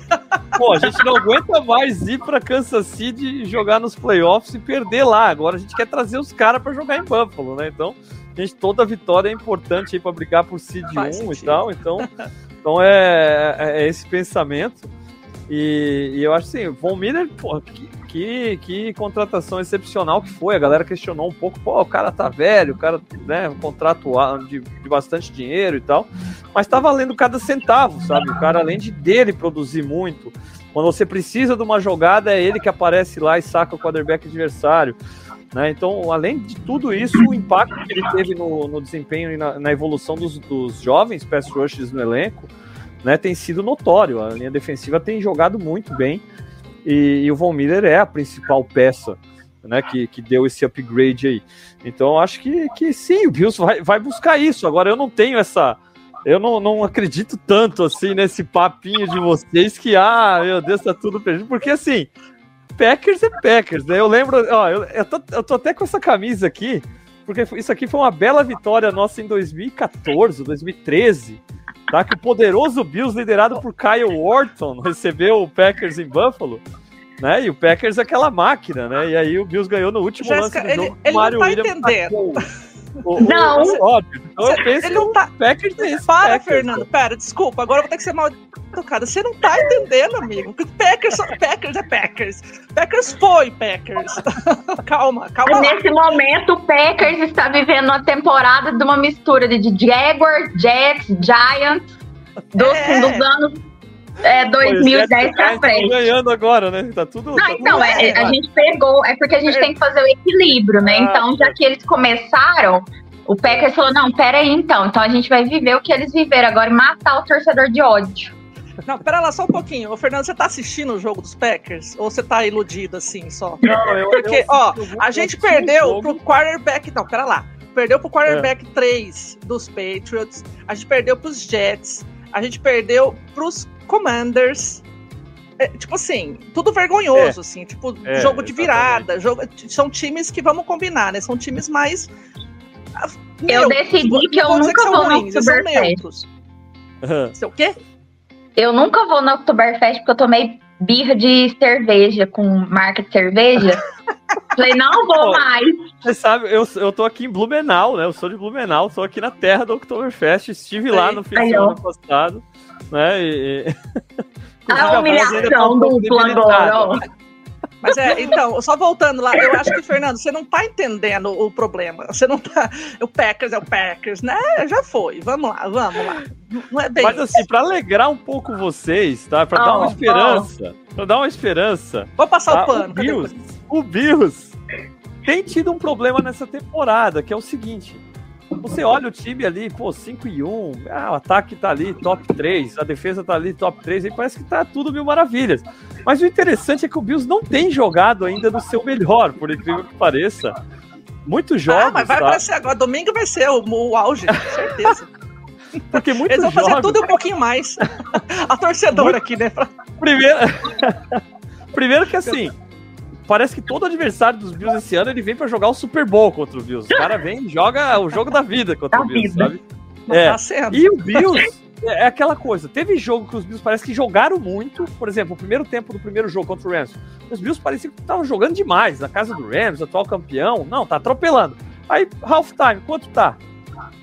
S6: Pô, a gente não aguenta mais ir pra Kansas City jogar nos playoffs e perder lá. Agora a gente quer trazer os caras para jogar em Buffalo, né? Então, gente, toda vitória é importante aí pra brigar por seed 1 e tal. Então. Então é, é, é esse pensamento. E, e, eu acho assim, Von Miller, pô, que, que, que, contratação excepcional que foi. A galera questionou um pouco, pô, o cara tá velho, o cara, né, um contrato de, de bastante dinheiro e tal. Mas tá valendo cada centavo, sabe? O cara, além de dele produzir muito, quando você precisa de uma jogada, é ele que aparece lá e saca o quarterback adversário. Né? Então, além de tudo isso, o impacto que ele teve no, no desempenho e na, na evolução dos, dos jovens pass rushers no elenco né, tem sido notório. A linha defensiva tem jogado muito bem e, e o Von Miller é a principal peça né, que, que deu esse upgrade aí. Então, acho que, que sim, o Bills vai, vai buscar isso. Agora, eu não tenho essa. Eu não, não acredito tanto assim nesse papinho de vocês que, ah, meu Deus, tá tudo perdido. Porque assim, Packers é Packers, né? Eu lembro, ó, eu, eu, tô, eu tô até com essa camisa aqui, porque isso aqui foi uma bela vitória nossa em 2014, 2013, tá? Que o poderoso Bills, liderado por Kyle Wharton, recebeu o Packers em Buffalo. Né? E o Packers é aquela máquina, né? E aí o Bills ganhou no último
S4: Jéssica,
S6: lance do
S4: ele-
S6: jogo.
S4: ele
S6: Mario
S4: não tá
S6: Williams
S4: entendendo.
S6: O-
S5: Não.
S6: o- óbvio. Então eu penso
S4: Ele não tá-
S6: o Packers é esse
S4: Para,
S6: Packers.
S4: Fernando, pera, desculpa, agora eu vou ter que ser mal educada. Você não tá entendendo, amigo. Packers, Packers é Packers. Packers foi Packers. calma, calma lá.
S5: Nesse momento, o Packers está vivendo uma temporada de uma mistura de Jaguars, Jets, Giants, dos,
S4: É.
S5: dos anos é,
S6: Pô, e os
S5: 2010
S6: Jets
S5: pra frente.
S6: ganhando agora, né? Tá tudo.
S5: Não,
S6: tá
S5: então,
S6: tudo
S5: é,
S6: bem,
S5: a
S6: vai.
S5: gente pegou, é porque a gente tem que fazer o equilíbrio, né?
S6: Ah,
S5: Então, já que eles começaram, o Packers falou, não, pera aí então, então a gente vai viver o que eles viveram agora e matar o torcedor de ódio.
S4: Não, pera lá só um pouquinho. Ô, Fernando, você tá assistindo o jogo dos Packers? Ou você tá iludido assim só?
S6: Não, eu-
S4: Porque,
S6: eu-
S4: ó,
S6: eu vou-
S4: A gente perdeu pro quarterback. Não, pera lá. Perdeu pro quarterback 3 dos Patriots. A gente perdeu pros Jets. A gente perdeu pros Commanders. É, tipo assim, tudo vergonhoso, assim. Tipo,
S6: É,
S4: jogo de
S6: exatamente.
S4: virada. Jogo, são times que, vamos combinar, né? São times mais. ah,
S5: Eu
S4: neutros.
S5: decidi
S4: Não
S5: que eu nunca
S4: são
S5: vou no
S4: ruins, eles são
S5: Oktoberfest.
S4: neutros. Sei o quê?
S5: Eu nunca vou no Oktoberfest porque eu tomei birra de cerveja com marca de cerveja. Falei, não vou mais.
S6: Você sabe, eu, eu tô aqui em Blumenau, né? Eu sou de Blumenau, tô aqui na terra do Oktoberfest. Estive lá no fim de semana
S5: ó.
S6: passado, né? E, e...
S5: A humilhação
S6: um
S5: dupla agora.
S4: Mas é, então, só voltando lá, eu acho que, Fernando, você não tá entendendo o problema. Você não tá. O Packers é o Packers, né? Já foi. Vamos lá, vamos lá. Não é bem.
S6: Mas assim, pra alegrar um pouco vocês, tá? Pra dar
S5: Oh,
S6: uma esperança, pra dar uma esperança,
S4: Vou passar
S6: tá?
S4: o pano.
S6: o Bills, o Bills tem tido um problema nessa temporada, que é o seguinte. Você olha o time ali, pô, 5 e 1, ah, o ataque tá ali, top 3, a defesa tá ali, top 3, e parece que tá tudo mil maravilhas. Mas o interessante é que o Bills não tem jogado ainda no seu melhor, por incrível que pareça. Muitos jogos,
S4: Ah, mas vai
S6: tá?
S4: aparecer agora. Domingo vai ser o, o auge, com certeza.
S6: Porque muitos
S4: Eles vão fazer
S6: jogos,
S4: tudo um pouquinho mais. A torcedora aqui, né?
S6: Primeiro, primeiro que assim, parece que todo adversário dos Bills esse ano ele vem pra jogar o Super Bowl contra o Bills. O cara vem e joga o jogo da vida contra
S5: Da
S6: o Bills,
S5: vida.
S6: sabe? É.
S4: tá sendo.
S6: E o Bills é é aquela coisa. Teve jogo que os Bills parece que jogaram muito. Por exemplo, o primeiro tempo do primeiro jogo contra o Rams. Os Bills pareciam que estavam jogando demais. Na casa do Rams, atual campeão. Não, tá atropelando. Aí, halftime, quanto tá?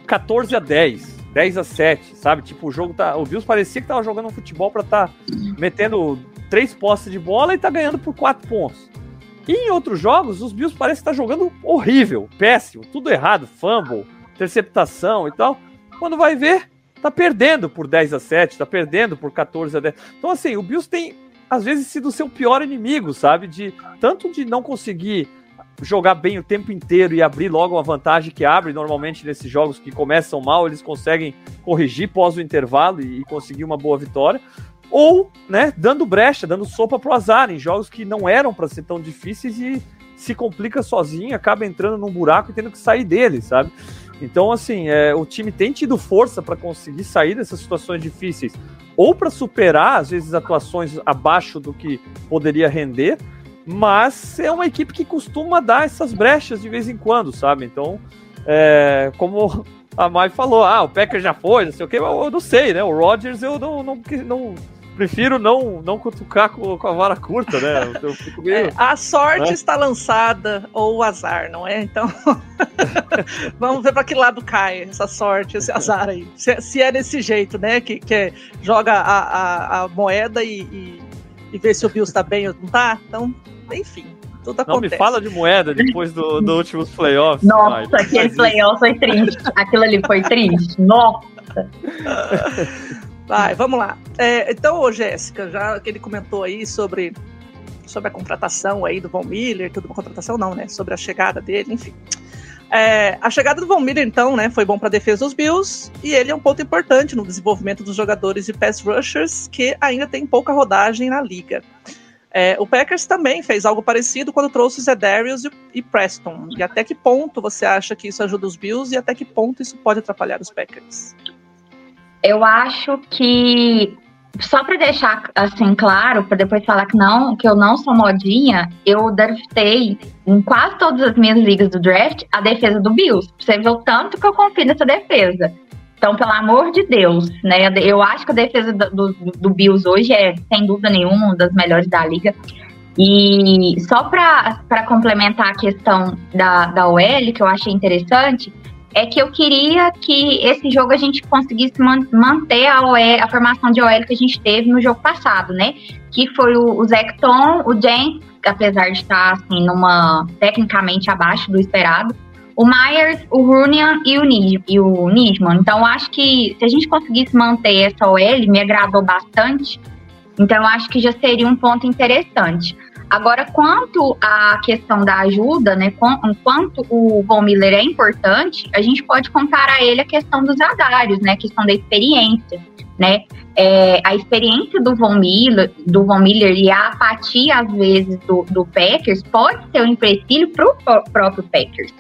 S6: 14 a 10. 10 a 7, sabe? Tipo, o jogo tá. O Bills parecia que tava jogando um futebol pra tá metendo três postes de bola e tá ganhando por quatro pontos. E em outros jogos, os Bills parecem estar jogando horrível, péssimo, tudo errado, fumble, interceptação e tal. Quando vai ver, tá perdendo por 10 a 7, tá perdendo por 14 a 10. Então, assim, o Bills tem, às vezes, sido o seu pior inimigo, sabe? De tanto de não conseguir jogar bem o tempo inteiro e abrir logo uma vantagem que abre normalmente nesses jogos que começam mal, eles conseguem corrigir pós o intervalo e, e conseguir uma boa vitória. Ou, né, dando brecha, dando sopa pro azar em jogos que não eram para ser tão difíceis e se complica sozinho, acaba entrando num buraco e tendo que sair dele, sabe? Então, assim, é, o time tem tido força para conseguir sair dessas situações difíceis, ou para superar, às vezes, atuações abaixo do que poderia render, mas é uma equipe que costuma dar essas brechas de vez em quando, sabe? Então, é, como a Mai falou, ah, o Packer já foi, não sei o que, eu não sei, né? O Rodgers eu não, não, não prefiro não, não cutucar com, com a vara curta, né? Eu fico meio.
S4: É, a sorte
S6: É.
S4: está lançada, ou o azar, não é? Então, vamos ver para que lado cai essa sorte, esse azar aí. Se, se é desse jeito, né? Que, que joga a, a, a moeda e, e, e vê se o Bills tá bem ou não tá. Então, enfim, tudo
S6: Não me fala de moeda depois do, do últimos playoffs.
S5: Nossa, aquele playoff foi triste. Aquilo ali foi triste. Nossa.
S4: Vai, vamos lá. É, então, Jéssica, já que ele comentou aí sobre sobre a contratação aí do Von Miller, tudo uma contratação não, né? Sobre a chegada dele, enfim. É, a chegada do Von Miller, então, né, foi bom para a defesa dos Bills e ele é um ponto importante no desenvolvimento dos jogadores de pass rushers que ainda tem pouca rodagem na liga. É, o Packers também fez algo parecido quando trouxe Zedarius e, e Preston. E até que ponto você acha que isso ajuda os Bills e até que ponto isso pode atrapalhar os Packers?
S5: Eu acho que só para deixar assim claro, para depois falar que não, que eu não sou modinha, eu draftei em quase todas as minhas ligas do draft a defesa do Bills. Você viu tanto que eu confio nessa defesa. Então, pelo amor de Deus, né? Eu acho que a defesa do, do, do Bills hoje é, sem dúvida nenhuma, uma das melhores da liga. E só para complementar a questão da, da OL, que eu achei interessante, é que eu queria que esse jogo a gente conseguisse man manter a, OL, a formação de OL que a gente teve no jogo passado, né? Que foi o, o Zecton, o James, apesar de estar assim, numa tecnicamente abaixo do esperado, o Myers, o Runian e o, Nij e o Nisman. Então, acho que se a gente conseguisse manter essa OL, me agradou bastante. Então, acho que já seria um ponto interessante. Agora, quanto à questão da ajuda, né, quanto o Von Miller é importante, a gente pode comparar ele à questão dos adários, né, a questão da experiência, né, é, a experiência do Von Miller, do Von Miller e a apatia às vezes do, do Packers pode ser um empecilho para o próprio Packers,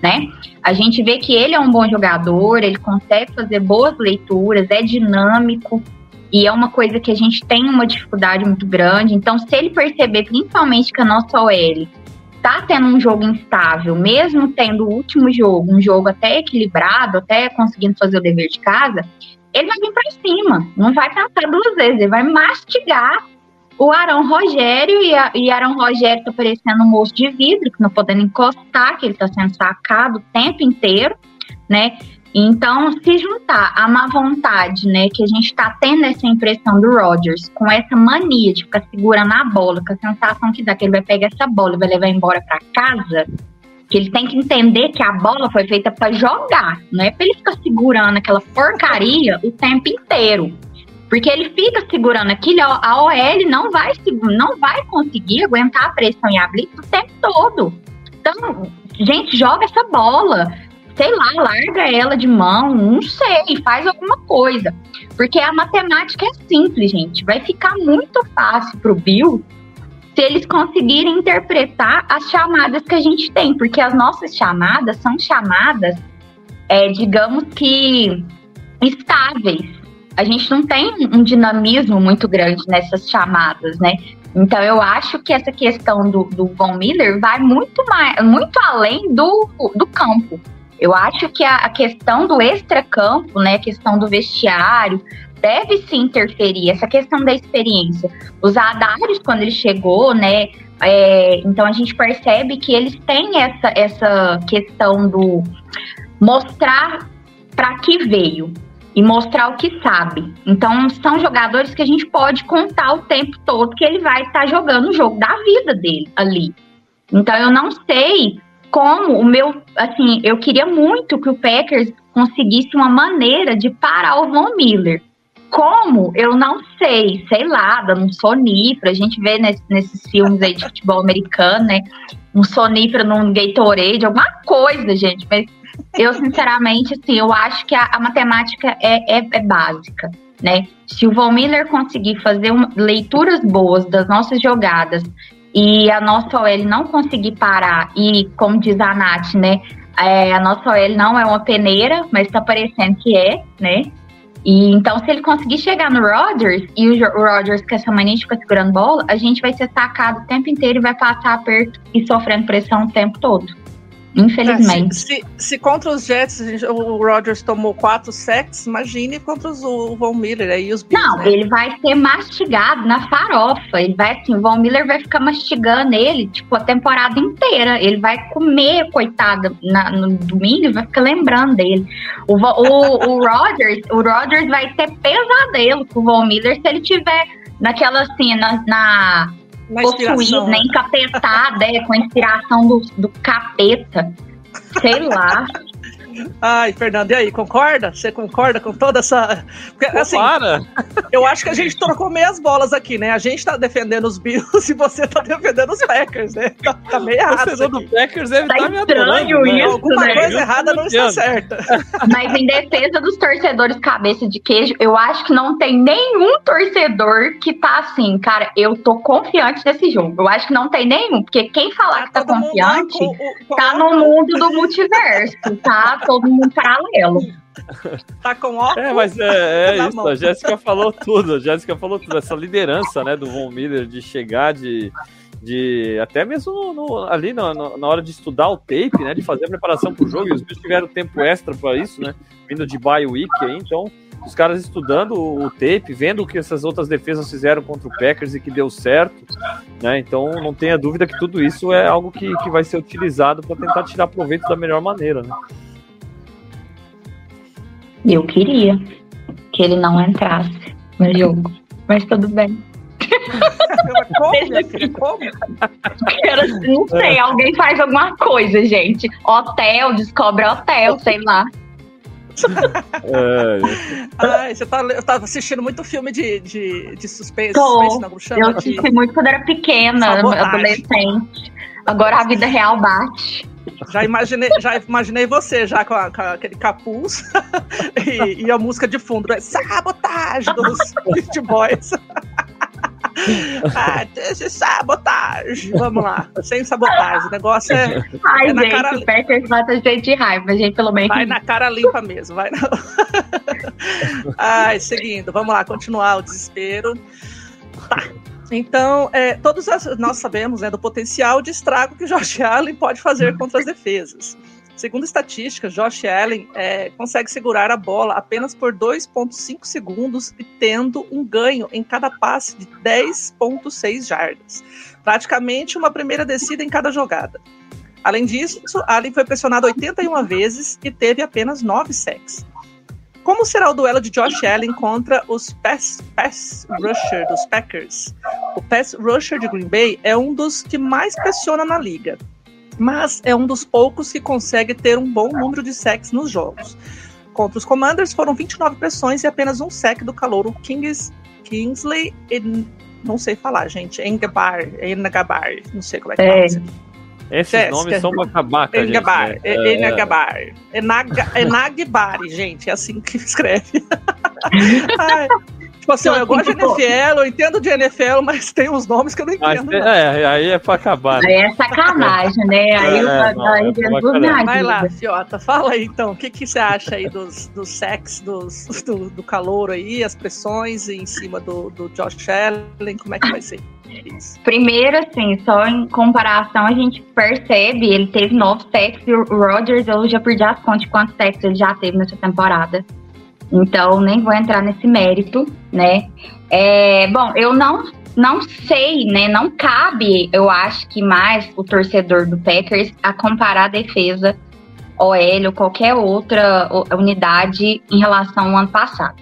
S5: né? A gente vê que ele é um bom jogador, ele consegue fazer boas leituras, é dinâmico, e é uma coisa que a gente tem uma dificuldade muito grande. Então, se ele perceber, principalmente que a nossa OL tá tendo um jogo instável, mesmo tendo o último jogo, um jogo até equilibrado, até conseguindo fazer o dever de casa, ele vai vir para cima, não vai pensar duas vezes, ele vai mastigar o Arão Rogério e, a, e Arão Rogério tá parecendo um moço de vidro, que não podendo encostar, que ele tá sendo sacado o tempo inteiro, né? Então, se juntar a má vontade, né, que a gente está tendo essa impressão do Rodgers, com essa mania de ficar segurando a bola, com a sensação que dá que ele vai pegar essa bola e vai levar embora para casa, que ele tem que entender que a bola foi feita para jogar, não é para ele ficar segurando aquela porcaria o tempo inteiro. Porque ele fica segurando aquilo, a OL não vai, não vai conseguir aguentar a pressão e a blitz o tempo todo. Então, gente, joga essa bola sei lá, larga ela de mão, não sei, faz alguma coisa. Porque a matemática é simples, gente. Vai ficar muito fácil pro Bill se eles conseguirem interpretar as chamadas que a gente tem, porque as nossas chamadas são chamadas, é, digamos que estáveis. A gente não tem um dinamismo muito grande nessas chamadas, né? Então eu acho que essa questão do, do Von Miller vai muito mais, muito além do, do campo. Eu acho que a, a questão do extracampo, né, a questão do vestiário, deve se interferir, essa questão da experiência. Os Adários, quando ele chegou, né, é, então a gente percebe que eles têm essa, essa questão do mostrar para que veio e mostrar o que sabe. Então são jogadores que a gente pode contar o tempo todo que ele vai estar jogando o jogo da vida dele ali. Então eu não sei como o meu, assim, eu queria muito que o Packers conseguisse uma maneira de parar o Von Miller. Como? Eu não sei, sei lá, dando um sonífero. A gente vê nesse, nesses filmes aí de futebol americano, né? Um sonífero num Gatorade, alguma coisa, gente. Mas eu, sinceramente, assim, eu acho que a, a matemática é, é, é, básica, né? Se o Von Miller conseguir fazer uma, leituras boas das nossas jogadas e a nossa OL não conseguir parar, e como diz a Nath, né, é, a nossa OL não é uma peneira, mas está parecendo que é, né? E então, se ele conseguir chegar no Rodgers e o Rodgers com essa mania de ficar segurando bola, a gente vai ser sacado o tempo inteiro e vai passar aperto e sofrendo pressão o tempo todo. Infelizmente.
S4: É, se, se, se, contra os Jets o Rodgers tomou quatro sacks, imagine contra os, o Von Miller aí os
S5: Bills, Não, né? ele vai ser mastigado na farofa. Ele vai assim, o Von Miller vai ficar mastigando ele, tipo, a temporada inteira. Ele vai comer, coitada, na, no domingo e vai ficar lembrando dele. O, o, o Rodgers, o Rodgers vai ter pesadelo com o Von Miller se ele tiver naquela assim, na, na possuída, né? encapetada, é, com a inspiração do, do capeta. Sei lá.
S4: Ai, Fernando, e aí, concorda? Você concorda com toda essa. Porque, assim,
S6: para!
S4: eu acho que a gente trocou meias bolas aqui, né? A gente tá defendendo os Bills e você tá defendendo os Packers, né? Tá, tá meio
S6: O
S4: errado. isso
S6: torcedor do Packers deve
S5: Tá
S6: estar me
S5: estranho
S6: adorando. né?
S5: isso,
S4: Alguma
S5: né?
S4: coisa errada não está certa.
S5: Mas em defesa dos torcedores cabeça de queijo, eu acho que não tem nenhum torcedor que tá assim, cara, eu tô confiante nesse jogo. Eu acho que não tem nenhum, porque quem falar que tá
S4: mundo lá
S5: confiante
S4: com o- com
S5: tá
S4: o-
S5: no mundo do multiverso, tá? Todo mundo paralelo.
S4: Tá com óculos.
S6: É, mas é, é
S4: Na
S6: isso,
S4: mão.
S6: a Jéssica falou tudo, a Jéssica falou tudo, essa liderança, né, do Von Miller de chegar, de, de até mesmo no- no- ali na, na- na hora de estudar o tape, né, de fazer a preparação pro jogo, e os Bills tiveram tempo extra para isso, né, vindo de bye week aí, então os caras estudando o, o tape, vendo o que essas outras defesas fizeram contra o Packers e que deu certo, né, então não tenha dúvida que tudo isso é algo que, que vai ser utilizado para tentar tirar proveito da melhor maneira, né.
S5: Eu queria que ele não entrasse no jogo. Mas tudo bem.
S4: Como?
S5: Era- Não sei, alguém faz alguma coisa, gente. Hotel, descobre hotel, sei lá.
S6: É,
S4: Ai, você tá, eu tava assistindo muito filme de, de, de suspense,
S5: Tô.
S4: suspense não?
S5: Eu
S4: De,
S5: assisti muito quando era pequena,
S4: Sabotagem.
S5: adolescente. Agora a vida real bate.
S4: Já, imaginei, já imaginei você já com, a- com aquele capuz e, e a música de fundo, né? Sabotagem dos Beast Boys. ah, is sabotagem. Vamos lá, sem sabotagem. O negócio é
S5: Ai,
S4: É na
S5: gente,
S4: cara-
S5: o Packers mata gente de raiva, gente, pelo menos.
S4: vai na cara limpa mesmo. Vai na... Ai, seguindo, vamos lá, continuar o desespero. Tá. Então, é, todos nós sabemos né, do potencial de estrago que Josh Allen pode fazer contra as defesas. Segundo estatísticas, Josh Allen é, consegue segurar a bola apenas por 2,5 segundos e tendo um ganho em cada passe de 10,6 jardas. Praticamente uma primeira descida em cada jogada. Além disso, Allen foi pressionado 81 vezes e teve apenas 9 sacks. Como será o duelo de Josh Allen contra os pass, pass rusher dos Packers? O pass rusher de Green Bay é um dos que mais pressiona na liga, mas é um dos poucos que consegue ter um bom número de sacks nos jogos. Contra os Commanders foram 29 pressões e apenas um sack do calouro Kings, Kingsley, não sei falar, gente, Engabar, Engabar, não sei como é que
S5: É.
S4: fala isso aqui.
S6: Esses
S4: Jéssica.
S6: nomes são bacabaca, gente.
S4: Engabar,
S6: né?
S4: é, Engabar, Enaga- Enagbari, gente, é assim que escreve. Ai, tipo assim, eu gosto de NFL, eu entendo de NFL, mas tem uns nomes que eu não
S6: Mas,
S4: entendo. não.
S6: é, aí é pra acabar. né?
S5: Aí é sacanagem, né? Aí
S6: É,
S5: aí
S6: é
S5: Jesus
S6: bacana.
S5: me
S4: Vai lá. Fiota, fala aí então, o que, que você acha aí dos, dos sacks, dos, do, do calor aí, as pressões em cima do, do Josh Allen, como é que vai ser isso?
S5: Primeiro, assim, só em comparação, a gente percebe, ele teve nove sacks e o Rodgers, eu já perdi as contas de quantos sacks ele já teve nessa temporada. Então, nem vou entrar nesse mérito, né? É, bom, eu não, não sei, né? Não cabe, eu acho que mais o torcedor do Packers a comparar a defesa OL ou qualquer outra unidade em relação ao ano passado.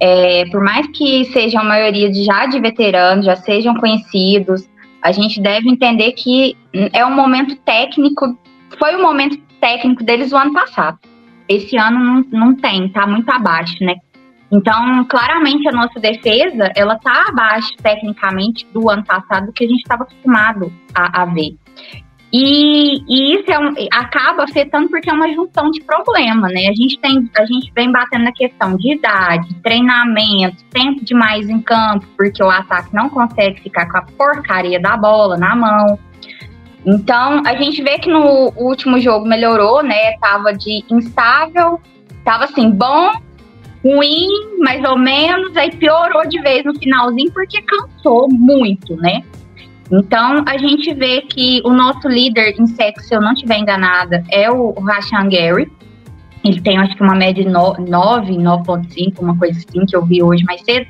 S5: É, por mais que seja a maioria de, já de veteranos, já sejam conhecidos, a gente deve entender que é um momento técnico, foi o momento técnico deles o ano passado. Esse ano não, não tem, tá muito abaixo, né? Então, claramente a nossa defesa, ela tá abaixo tecnicamente do ano passado do que a gente estava acostumado a, a ver. E, e isso é um- acaba afetando porque é uma junção de problema, né? A gente tem, a gente vem batendo na questão de idade, treinamento, tempo demais em campo, porque o ataque não consegue ficar com a porcaria da bola na mão. Então, a gente vê que no último jogo melhorou, né? Tava de instável, tava assim, bom, ruim, mais ou menos, aí piorou de vez no finalzinho porque cansou muito, né? Então, a gente vê que o nosso líder em sexo, se eu não estiver enganada, é o Rashan Gary. Ele tem, acho que, uma média de no- 9, 9.5, uma coisa assim, que eu vi hoje mais cedo.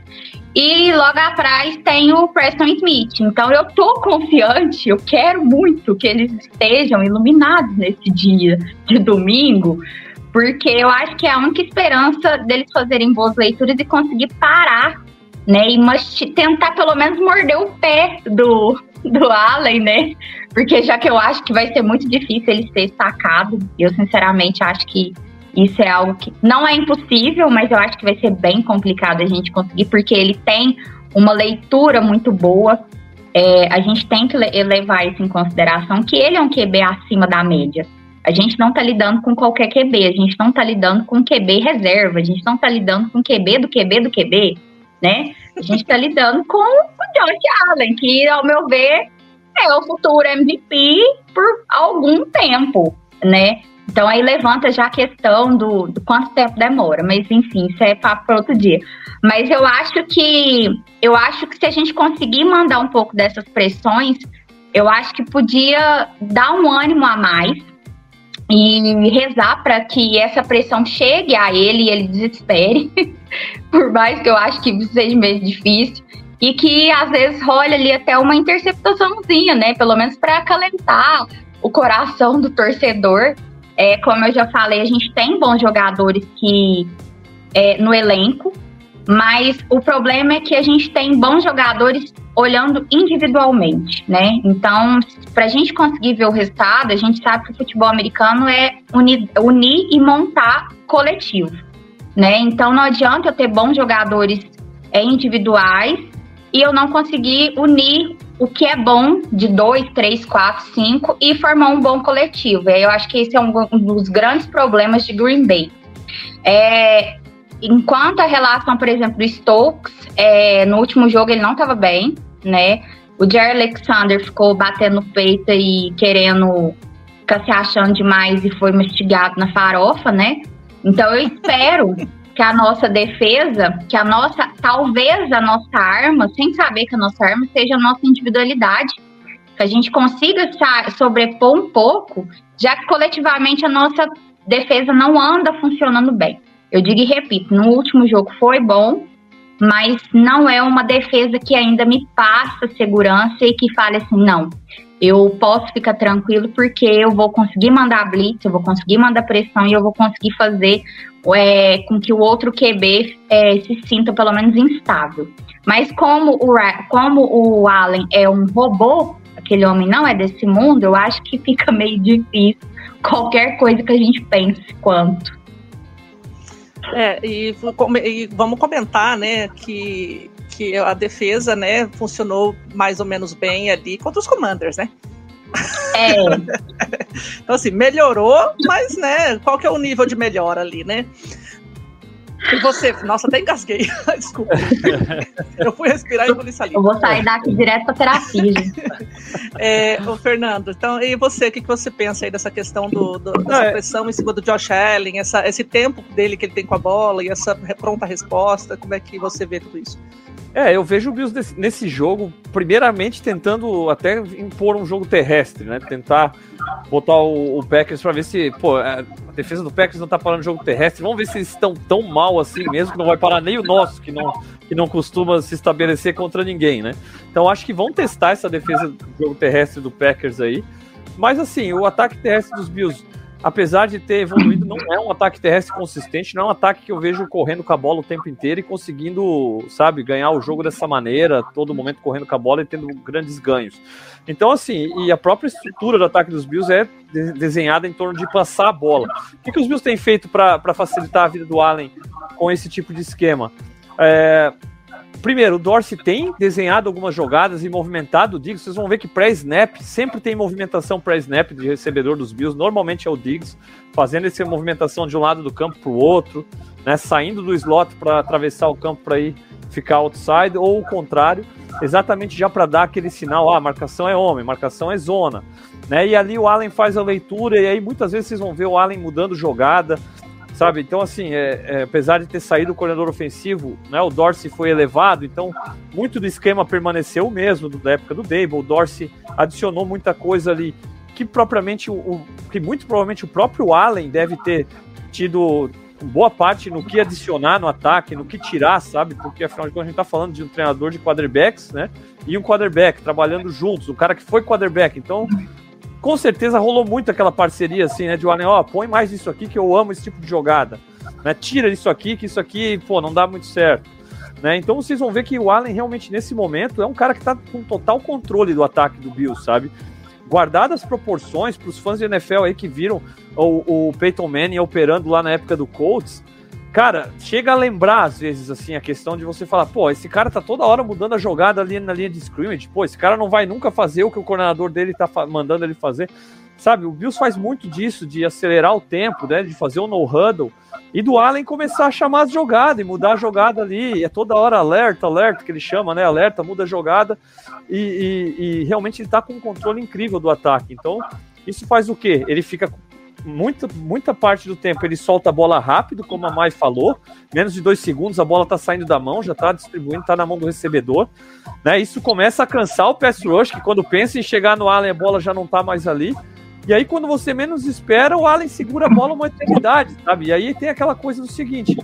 S5: E logo atrás tem o Preston Smith. Então, eu tô confiante, eu quero muito que eles estejam iluminados nesse dia de domingo, porque eu acho que é a única esperança deles fazerem boas leituras e conseguir parar né? E mas tentar pelo menos morder o pé do, do Allen, né? porque já que eu acho que vai ser muito difícil ele ser sacado, eu sinceramente acho que isso é algo que não é impossível, mas eu acho que vai ser bem complicado a gente conseguir, porque ele tem uma leitura muito boa. É, a gente tem que levar isso em consideração, que ele é um QB acima da média. A gente não está lidando com qualquer QB, a gente não está lidando com QB reserva, a gente não está lidando com QB do QB do QB, né? A gente está lidando com o Josh Allen, que, ao meu ver, é o futuro MVP por algum tempo, né? Então aí levanta já a questão do, do quanto tempo demora, mas enfim, isso é papo para outro dia. Mas eu acho que eu acho que se a gente conseguir mandar um pouco dessas pressões, eu acho que podia dar um ânimo a mais e rezar para que essa pressão chegue a ele e ele desespere, por mais que eu acho que seja meio difícil, e que às vezes role ali até uma interceptaçãozinha, né? Pelo menos para acalentar o coração do torcedor. É, como eu já falei, a gente tem bons jogadores que é, no elenco, mas o problema é que a gente tem bons jogadores olhando individualmente, né? Então, para a gente conseguir ver o resultado, a gente sabe que o futebol americano é unir, unir e montar coletivo, né? Então, não adianta eu ter bons jogadores é, individuais e eu não conseguir unir o que é bom de dois, três, quatro, cinco e formar um bom coletivo. Eu acho que esse é um, dos grandes problemas de Green Bay. É, enquanto a relação, por exemplo, do Stokes, é, no último jogo ele não estava bem, né? O Jerry Alexander ficou batendo peito e querendo ficar se achando demais e foi mastigado na farofa, né? Então eu espero que a nossa defesa, que a nossa, talvez a nossa arma, sem saber que a nossa arma seja a nossa individualidade, que a gente consiga sobrepor um pouco, já que coletivamente a nossa defesa não anda funcionando bem. Eu digo e repito, no último jogo foi bom, mas não é uma defesa que ainda me passa segurança e que fale assim, não, eu posso ficar tranquilo porque eu vou conseguir mandar blitz, eu vou conseguir mandar pressão e eu vou conseguir fazer é, com que o outro QB é, se sinta pelo menos instável. Mas como o, como o Allen é um robô, aquele homem não é desse mundo, eu acho que fica meio difícil qualquer coisa que a gente pense quanto.
S4: É, e, e vamos comentar, né, que, que a defesa, né, funcionou mais ou menos bem ali contra os Commanders, né?
S5: É.
S4: então, assim, melhorou, mas, né, qual que é o nível de melhora ali, né? E você, nossa, até engasguei. Desculpa. Eu fui respirar e engoli saliva.
S5: Eu vou sair daqui direto pra terapia.
S4: É, o Fernando, então, e você, o que, que você pensa aí dessa questão do, do dessa é. pressão em cima do Josh Allen, essa, esse tempo dele que ele tem com a bola e essa pronta resposta, como é que você vê tudo isso?
S6: É, eu vejo o Bills nesse, nesse jogo, primeiramente tentando até impor um jogo terrestre, né? Tentar botar o, o Packers para ver se, pô, a defesa do Packers não tá parando jogo terrestre. Vamos ver se eles estão tão mal assim mesmo que não vai parar nem o nosso, que não, que não costuma se estabelecer contra ninguém, né? Então acho que vão testar essa defesa do jogo terrestre do Packers aí. Mas assim, o ataque terrestre dos Bills apesar de ter evoluído, não é um ataque terrestre consistente, não é um ataque que eu vejo correndo com a bola o tempo inteiro e conseguindo, sabe, ganhar o jogo dessa maneira, todo momento correndo com a bola e tendo grandes ganhos. Então, assim, e a própria estrutura do ataque dos Bills é de desenhada em torno de passar a bola. O que, que os Bills têm feito para facilitar a vida do Allen com esse tipo de esquema? É, Primeiro, o Dorsey tem desenhado algumas jogadas e movimentado o Diggs. Vocês vão ver que pré-snap sempre tem movimentação pré-snap de recebedor dos Bills. Normalmente é o Diggs fazendo essa movimentação de um lado do campo para o outro, né, saindo do slot para atravessar o campo para ir ficar outside, ou o contrário, exatamente já para dar aquele sinal: ah, marcação é homem, marcação é zona. Né, e ali o Allen faz a leitura, e aí muitas vezes vocês vão ver o Allen mudando jogada, sabe? Então, assim, é, é, apesar de ter saído o coordenador ofensivo, né, o Dorsey foi elevado, então muito do esquema permaneceu o mesmo da época do Dable. O Dorsey adicionou muita coisa ali que propriamente o, o, que muito provavelmente o próprio Allen deve ter tido boa parte no que adicionar no ataque, no que tirar, sabe? Porque afinal de contas a gente tá falando de um treinador de quarterbacks, né? E um quarterback trabalhando juntos, o cara que foi quarterback. Então, com certeza rolou muito aquela parceria assim, né? De Allen, ó, põe mais isso aqui que eu amo esse tipo de jogada. Né? Tira isso aqui, que isso aqui, pô, não dá muito certo. Né? Então vocês vão ver que o Allen realmente nesse momento é um cara que tá com total controle do ataque do Bills, sabe? guardadas as proporções para os fãs de NFL aí que viram o, o Peyton Manning operando lá na época do Colts, cara, chega a lembrar às vezes assim a questão de você falar, pô, esse cara tá toda hora mudando a jogada ali na linha de scrimmage, pô, esse cara não vai nunca fazer o que o coordenador dele tá mandando ele fazer. Sabe, o Bills faz muito disso, de acelerar o tempo, né, de fazer o no-huddle, e do Allen começar a chamar as jogadas e mudar a jogada ali, é toda hora alerta, alerta, que ele chama, né, alerta, muda a jogada, e, e, e realmente ele tá com um controle incrível do ataque, então isso faz o quê? Ele fica muita, muita parte do tempo ele solta a bola rápido, como a Mai falou, menos de dois segundos a bola está saindo da mão, já está distribuindo, está na mão do recebedor. Né? Isso começa a cansar o pass rush, que quando pensa em chegar no Allen, a bola já não está mais ali. E aí, quando você menos espera, o Allen segura a bola uma eternidade, sabe? E aí tem aquela coisa do seguinte: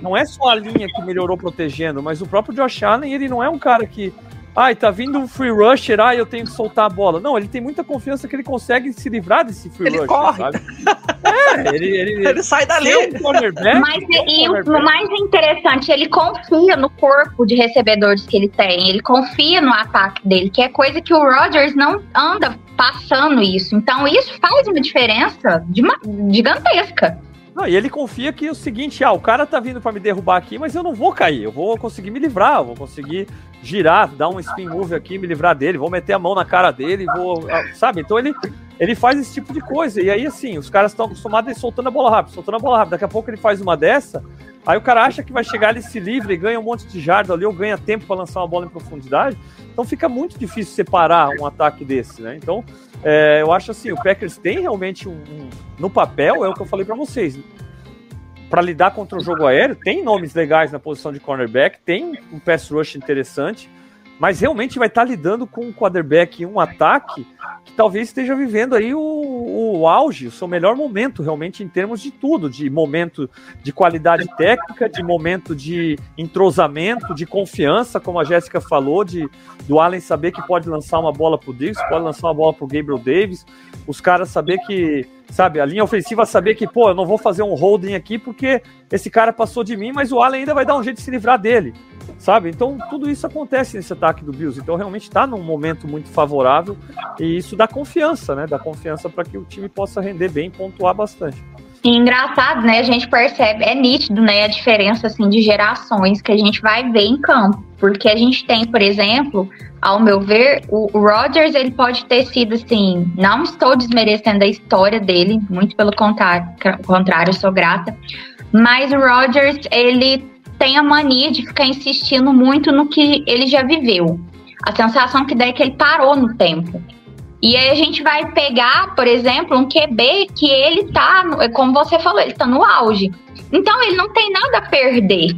S6: não é só a linha que melhorou protegendo, mas o próprio Josh Allen, ele não é um cara que. Ai, tá vindo um free rusher, ai, eu tenho que soltar a bola. Não, ele tem muita confiança que ele consegue se livrar desse free
S4: Ele
S6: rusher,
S4: corre.
S6: sabe? É, ele, ele,
S4: Ele sai dali.
S6: um cornerback,
S5: Mas
S6: um
S5: e o mais interessante, ele confia no corpo de recebedores que ele tem, ele confia no ataque dele, que é coisa que o Rodgers não anda passando isso. Então isso faz uma diferença de uma- gigantesca.
S6: Não, e ele confia que é o seguinte, ah, o cara tá vindo pra me derrubar aqui, mas eu não vou cair, eu vou conseguir me livrar, eu vou conseguir girar, dar um spin move aqui, me livrar dele, vou meter a mão na cara dele, vou, ah, sabe? Então ele ele faz esse tipo de coisa. E aí assim, os caras estão acostumados a ir soltando a bola rápido, soltando a bola rápido. Daqui a pouco ele faz uma dessa, aí o cara acha que vai chegar, ele se livra e ganha um monte de jarda ali ou ganha tempo para lançar uma bola em profundidade. Então fica muito difícil separar um ataque desse, né? Então, é, eu acho assim, o Packers tem realmente um, um- no papel, é o que eu falei para vocês. Para lidar contra o jogo aéreo, tem nomes legais na posição de cornerback, tem um pass rush interessante, mas realmente vai estar lidando com um quarterback e um ataque que talvez esteja vivendo aí o, o auge, o seu melhor momento, realmente, em termos de tudo, de momento de qualidade técnica, de momento de entrosamento, de confiança, como a Jéssica falou, de do Allen saber que pode lançar uma bola pro Diggs, pode lançar uma bola pro Gabriel Davis, os caras saber que, sabe, a linha ofensiva saber que, pô, eu não vou fazer um holding aqui porque esse cara passou de mim, mas o Allen ainda vai dar um jeito de se livrar dele, sabe? Então, tudo isso acontece nesse ataque do Bills. Então, realmente está num momento muito favorável e isso dá confiança, né? Dá confiança para que o time possa render bem e pontuar bastante.
S5: E engraçado, né? A gente percebe, é nítido, né? A diferença assim de gerações que a gente vai ver em campo, porque a gente tem, por exemplo, ao meu ver, o Rodgers ele pode ter sido assim, não estou desmerecendo a história dele, muito pelo contrário, sou grata, mas o Rodgers ele tem a mania de ficar insistindo muito no que ele já viveu. A sensação que dá é que ele parou no tempo. E aí a gente vai pegar, por exemplo, um QB que ele tá, no- como você falou, ele tá no auge. Então ele não tem nada a perder.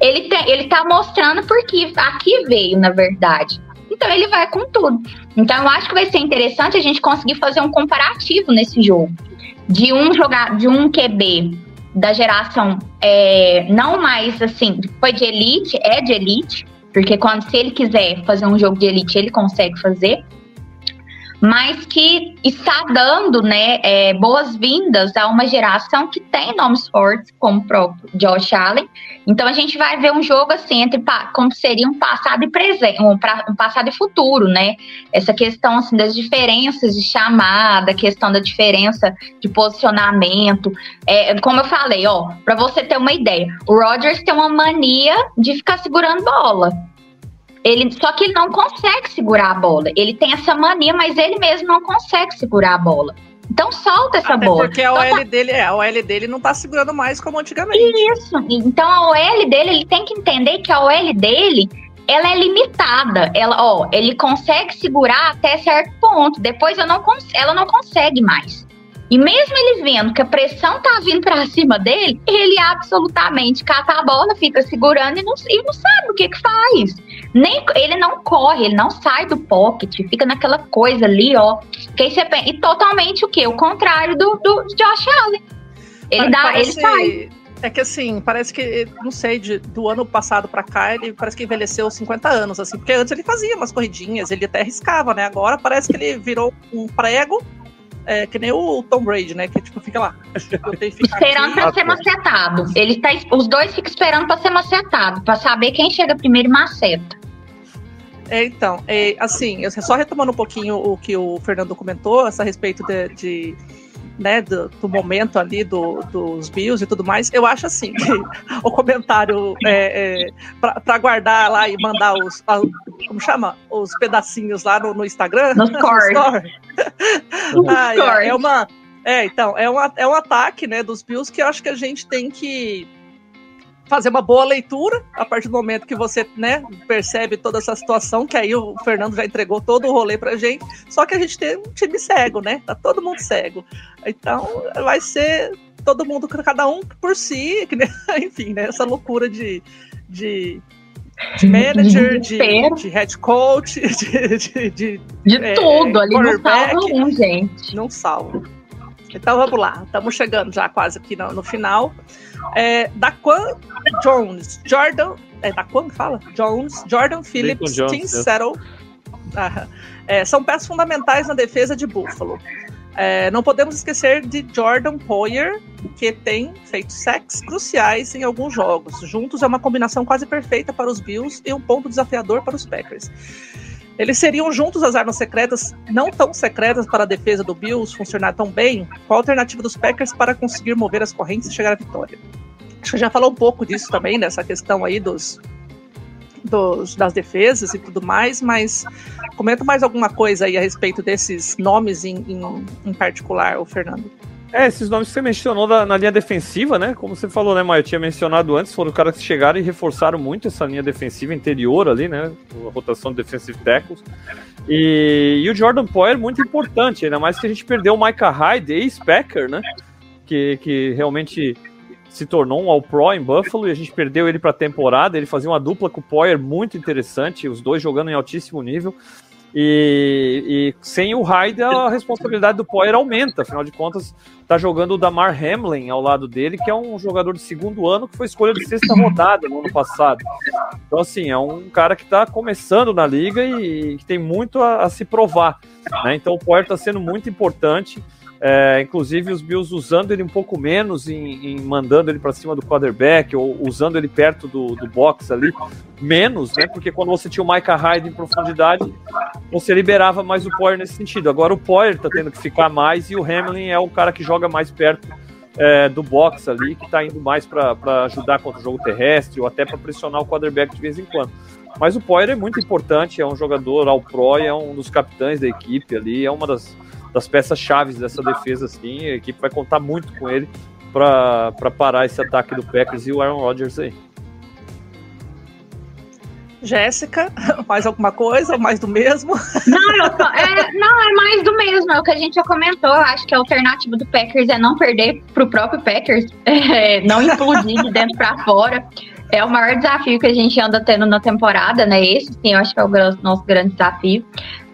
S5: Ele, tem, ele tá mostrando porque aqui veio, na verdade. Então ele vai com tudo. Então eu acho que vai ser interessante a gente conseguir fazer um comparativo nesse jogo. De um jogar, de um QB da geração é, não mais assim, foi de elite, é de elite, porque quando se ele quiser fazer um jogo de elite, ele consegue fazer mas que está dando né, é, boas-vindas a uma geração que tem nomes fortes, como o próprio Josh Allen. Então a gente vai ver um jogo assim entre como seria um passado e presente, um, um passado e futuro, né? Essa questão assim das diferenças de chamada, questão da diferença de posicionamento. É, como eu falei, ó, para você ter uma ideia, o Rodgers tem uma mania de ficar segurando bola. Ele, só que ele não consegue segurar a bola. Ele tem essa mania, mas ele mesmo não consegue segurar a bola. Então solta essa
S4: Até
S5: bola.
S4: porque a OL dele, é, a OL dele não tá segurando mais como antigamente.
S5: Isso. Então a OL dele, ele tem que entender que a OL dele, ela é limitada. Ela, ó, ele consegue segurar até certo ponto. Depois eu não ela não consegue mais. E mesmo ele vendo que a pressão tá vindo pra cima dele, ele absolutamente cata a bola, fica segurando e não, e não sabe o que que faz. Nem, ele não corre, ele não sai do pocket, fica naquela coisa ali, ó. Que aí você pensa- e totalmente o quê? O contrário do, do Josh Allen. Ele dá, ele
S4: Parece-
S5: sai.
S4: É que assim, parece que, não sei, de- do ano passado pra cá, ele parece que envelheceu 50 anos, assim, porque antes ele fazia umas corridinhas, ele até arriscava, né? Agora parece que ele virou um prego, é, que nem o Tom Brady, né? Que tipo, fica lá.
S5: Esperando pra ser macetado. Ele tá, os dois ficam esperando pra ser macetado, pra saber quem chega primeiro e maceta.
S4: É, então, é, assim, só retomando um pouquinho o que o Fernando comentou, essa respeito de, de né, do, do, momento ali do, dos Bills e tudo mais, eu acho assim que o comentário é, é, para guardar lá e mandar os, a, como chama? Os pedacinhos lá no, no Instagram.
S5: No story.
S4: ah, é, é, uma. É, então, é, uma, é um ataque né, dos Bills que eu acho que a gente tem que fazer uma boa leitura a partir do momento que você né, percebe toda essa situação, que aí o Fernando já entregou todo o rolê pra gente. Só que a gente tem um time cego, né? Tá todo mundo cego. Então vai ser todo mundo, cada um por si, enfim, né? Essa loucura de, de, de manager, de, de, head coach, de, de, de,
S5: de é, tudo ali, não salva um, gente.
S4: Não salva. Então vamos lá, estamos chegando já quase aqui no, no final. É, Daquan Jones, Jordan. É Daquan que fala? Jones, Jordan Phillips, Jones, Tim Settle. Ah, é, são peças fundamentais na defesa de Buffalo. É, não podemos esquecer de Jordan Poyer, que tem feito sacks cruciais em alguns jogos. Juntos é uma combinação quase perfeita para os Bills e um ponto desafiador para os Packers. Eles seriam juntos as armas secretas, não tão secretas para a defesa do Bills funcionar tão bem, qual a alternativa dos Packers para conseguir mover as correntes e chegar à vitória? Acho que já falou um pouco disso também, nessa questão aí dos, dos, das defesas e tudo mais, mas comenta mais alguma coisa aí a respeito desses nomes em, em, em particular, o Fernando.
S6: É, esses nomes que você mencionou da, na linha defensiva, né? Como você falou, né, Maio? Eu tinha mencionado antes, foram caras que chegaram e reforçaram muito essa linha defensiva interior ali, né? A rotação de defensive tackles. E, e o Jordan Poyer muito importante, ainda mais que a gente perdeu o Micah Hyde, ex-Packer, né? Que, que realmente se tornou um All-Pro em Buffalo e a gente perdeu ele para a temporada. Ele fazia uma dupla com o Poyer muito interessante, os dois jogando em altíssimo nível. E, e, sem o Hyde, a responsabilidade do Poyer aumenta. Afinal de contas, tá jogando o Damar Hamlin ao lado dele, que é um jogador de segundo ano que foi escolha de sexta rodada no ano passado. Então, assim, é um cara que está começando na liga e, que tem muito a, a se provar. Né? Então, o Poyer está sendo muito importante. É, inclusive os Bills usando ele um pouco menos em, em mandando ele para cima do quarterback ou usando ele perto do, do box ali, menos, né? Porque quando você tinha o Micah Hyde em profundidade, você liberava mais o Poyer nesse sentido. Agora o Poyer tá tendo que ficar mais e o Hamlin é o cara que joga mais perto é, do box ali, que tá indo mais para ajudar contra o jogo terrestre ou até para pressionar o quarterback de vez em quando. Mas o Poyer é muito importante, é um jogador ao pro, é um dos capitães da equipe ali, é uma das das peças chaves dessa defesa, assim. A equipe vai contar muito com ele para parar esse ataque do Packers e o Aaron Rodgers aí.
S4: Jéssica, mais alguma coisa? Mais do mesmo?
S5: Não, é, não, é mais do mesmo. É o que a gente já comentou. Acho que a alternativa do Packers é não perder para o próprio Packers, é, não implodir de dentro para fora. É o maior desafio que a gente anda tendo na temporada, né? Esse, sim, eu acho que é o nosso grande desafio.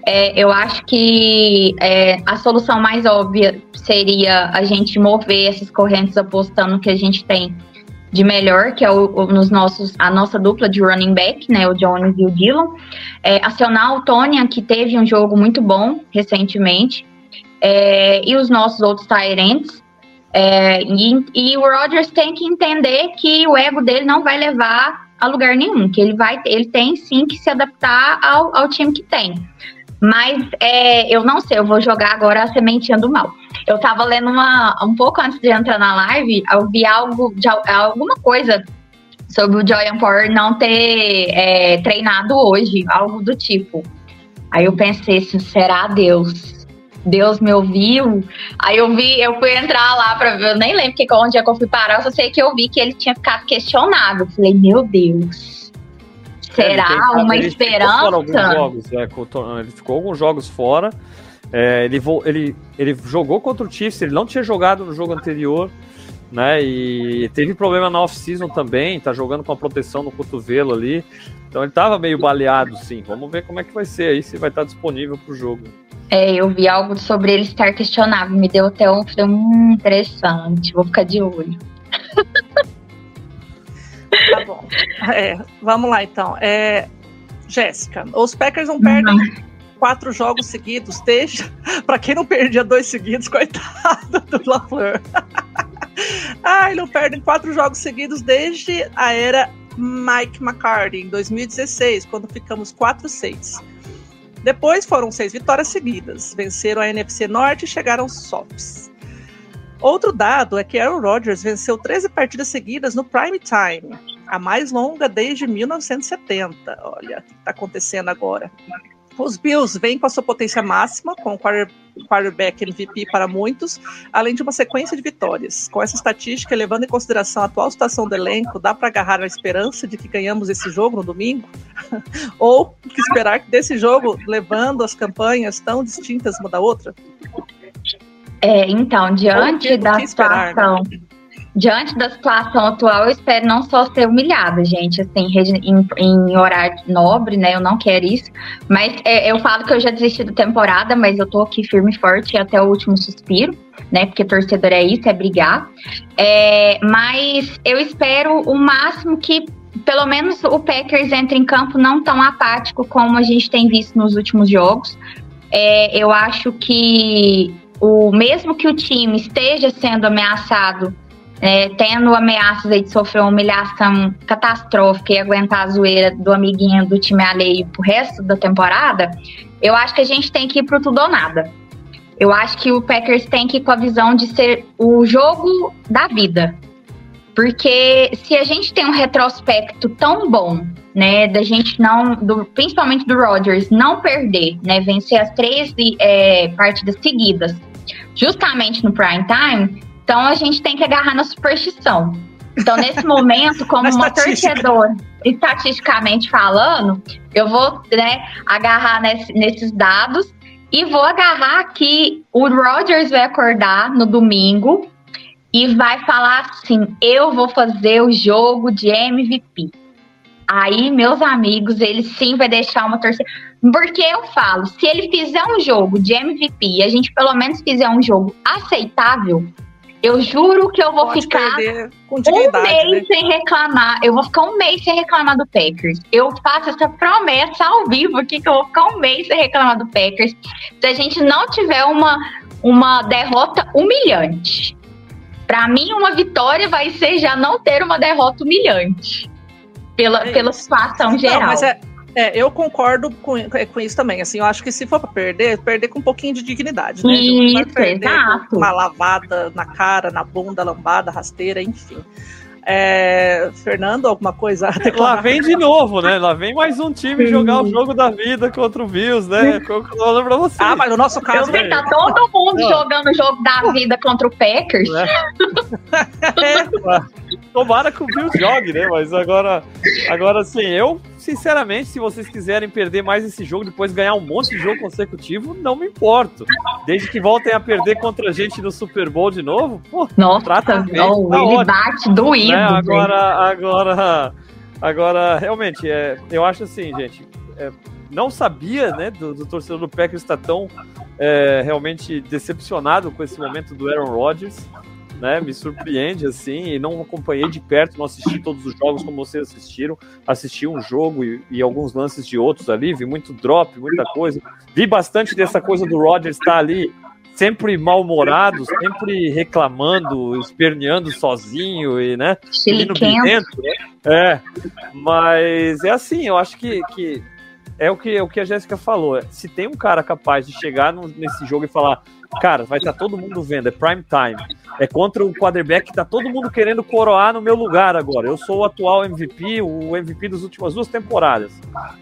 S5: É, eu acho que é, a solução mais óbvia seria a gente mover essas correntes apostando que a gente tem de melhor, que é o, o, nos nossos, a nossa dupla de running back, né, o Jones e o Dillon. É, acionar o Tônia, que teve um jogo muito bom recentemente, é, e os nossos outros Tyrants. É, e, e, o Rodgers tem que entender que o ego dele não vai levar a lugar nenhum, que ele vai, ele tem sim que se adaptar ao, ao time que tem. Mas é, eu não sei, eu vou jogar agora a sementinha do mal. Eu tava lendo uma, um pouco antes de entrar na live, eu vi algo, de, alguma coisa sobre o Joyan Power não ter é, treinado hoje, algo do tipo. Aí eu pensei, será Deus? Deus me ouviu. Aí eu vi, eu fui entrar lá para ver, eu nem lembro que, onde é que eu fui parar, eu só sei que eu vi que ele tinha ficado questionado. Eu falei, meu Deus Será é, uma ele esperança? Ficou
S6: jogos, é, ele ficou alguns jogos fora. É, ele, ele, ele jogou contra o Chiefs, ele não tinha jogado no jogo anterior, né? E teve problema na off-season também, tá jogando com a proteção no cotovelo ali. Então ele tava meio baleado, sim. Vamos ver como é que vai ser aí, se vai estar disponível pro jogo.
S5: É, eu vi algo sobre ele estar questionável, me deu até um, um interessante, vou ficar de olho.
S4: Tá bom. É, vamos lá, então. É, Jéssica, os Packers não perdem uhum. quatro jogos seguidos, desde. Pra quem não perdia dois seguidos, coitado do LaFleur. Ai, não perdem quatro jogos seguidos desde a era Mike McCarthy em 2016, quando ficamos 4-6. Depois foram seis vitórias seguidas, venceram a NFC Norte e chegaram aos Sops. Outro dado é que Aaron Rodgers venceu 13 partidas seguidas no prime time, a mais longa desde 1970. Olha o que está acontecendo agora. Os Bills vêm com a sua potência máxima, com o quarterback MVP para muitos, além de uma sequência de vitórias. Com essa estatística, levando em consideração a atual situação do elenco, dá para agarrar a esperança de que ganhamos esse jogo no domingo? Ou que esperar que desse jogo, levando as campanhas tão distintas uma da outra?
S5: É, então, diante
S4: que-
S5: da
S4: esperar,
S5: situação, diante da situação atual, eu espero não só ser humilhada, gente, assim, em, em horário nobre, né? Eu não quero isso. Mas é, eu falo que eu já desisti da temporada, mas eu tô aqui firme e forte até o último suspiro, né? Porque torcedor é isso, é brigar. É, mas eu espero o máximo que pelo menos o Packers entre em campo não tão apático como a gente tem visto nos últimos jogos. É, eu acho que o mesmo que o time esteja sendo ameaçado, é, tendo ameaças de sofrer uma humilhação catastrófica e aguentar a zoeira do amiguinho do time alheio pro resto da temporada, eu acho que a gente tem que ir pro tudo ou nada. Eu acho que o Packers tem que ir com a visão de ser o jogo da vida. Porque se a gente tem um retrospecto tão bom, né, da gente não, do- principalmente do Rodgers, não perder, né, vencer as três é, partidas seguidas, justamente no prime time, então a gente tem que agarrar na superstição. Então, nesse momento, como uma torcedora, estatisticamente falando, eu vou né, agarrar nesse- nesses dados e vou agarrar que o Rodgers vai acordar no domingo e vai falar assim: eu vou fazer o jogo de MVP. Aí, meus amigos, ele sim vai deixar uma torcida. Porque eu falo, se ele fizer um jogo de MVP e a gente pelo menos fizer um jogo aceitável, eu juro que eu vou
S4: Pode
S5: ficar um mês
S4: né?
S5: sem reclamar. Eu vou ficar um mês sem reclamar do Packers. Eu faço essa promessa ao vivo aqui que eu vou ficar um mês sem reclamar do Packers. Se a gente não tiver uma, uma derrota humilhante. Pra mim, uma vitória vai ser já não ter uma derrota humilhante. Pela,
S4: É
S5: pela situação geral.
S4: Não, mas é, é, eu concordo com, com isso também. Assim, eu acho que se for pra perder, perder com um pouquinho de dignidade, né?
S5: Isso,
S4: perder
S5: exato.
S4: uma lavada na cara, na bunda, lambada, rasteira, enfim. É, Fernando, alguma coisa a
S6: Lá vem de novo, né? Lá vem mais um time jogar o jogo da vida contra o Bills, né? Falando pra você.
S4: Ah, mas no nosso
S5: Eu
S4: caso,
S5: que tá todo mundo
S6: Não.
S5: jogando o jogo da vida contra o Packers.
S4: É,
S6: Tomara que o Bills jogue, né? Mas agora, agora sim, eu, sinceramente, se vocês quiserem perder mais esse jogo, depois ganhar um monte de jogo consecutivo, não me importo. Desde que voltem a perder contra a gente no Super Bowl de novo, pô,
S5: Nossa, oh,
S6: tá
S5: ele
S6: ótimo.
S5: bate doído.
S6: né? Agora, agora, agora, realmente, é, eu acho assim, gente, é, não sabia, né, do, do torcedor do Packers estar tão é, realmente decepcionado com esse momento do Aaron Rodgers, né, me surpreende, assim, e não acompanhei de perto, não assisti todos os jogos como vocês assistiram, assisti um jogo e, e alguns lances de outros ali, vi muito drop, muita coisa, vi bastante dessa coisa do Rodgers estar ali sempre mal-humorado, sempre reclamando, esperneando sozinho e, né,
S5: Chiliquento.
S6: birrento, né? É, mas é assim, eu acho que, que é o que, o que a Jéssica falou. Se tem um cara capaz de chegar no- nesse jogo e falar, cara, vai estar todo mundo vendo, é prime time. É contra o quarterback que tá todo mundo querendo coroar no meu lugar agora. Eu sou o atual MVP, o MVP das últimas duas temporadas.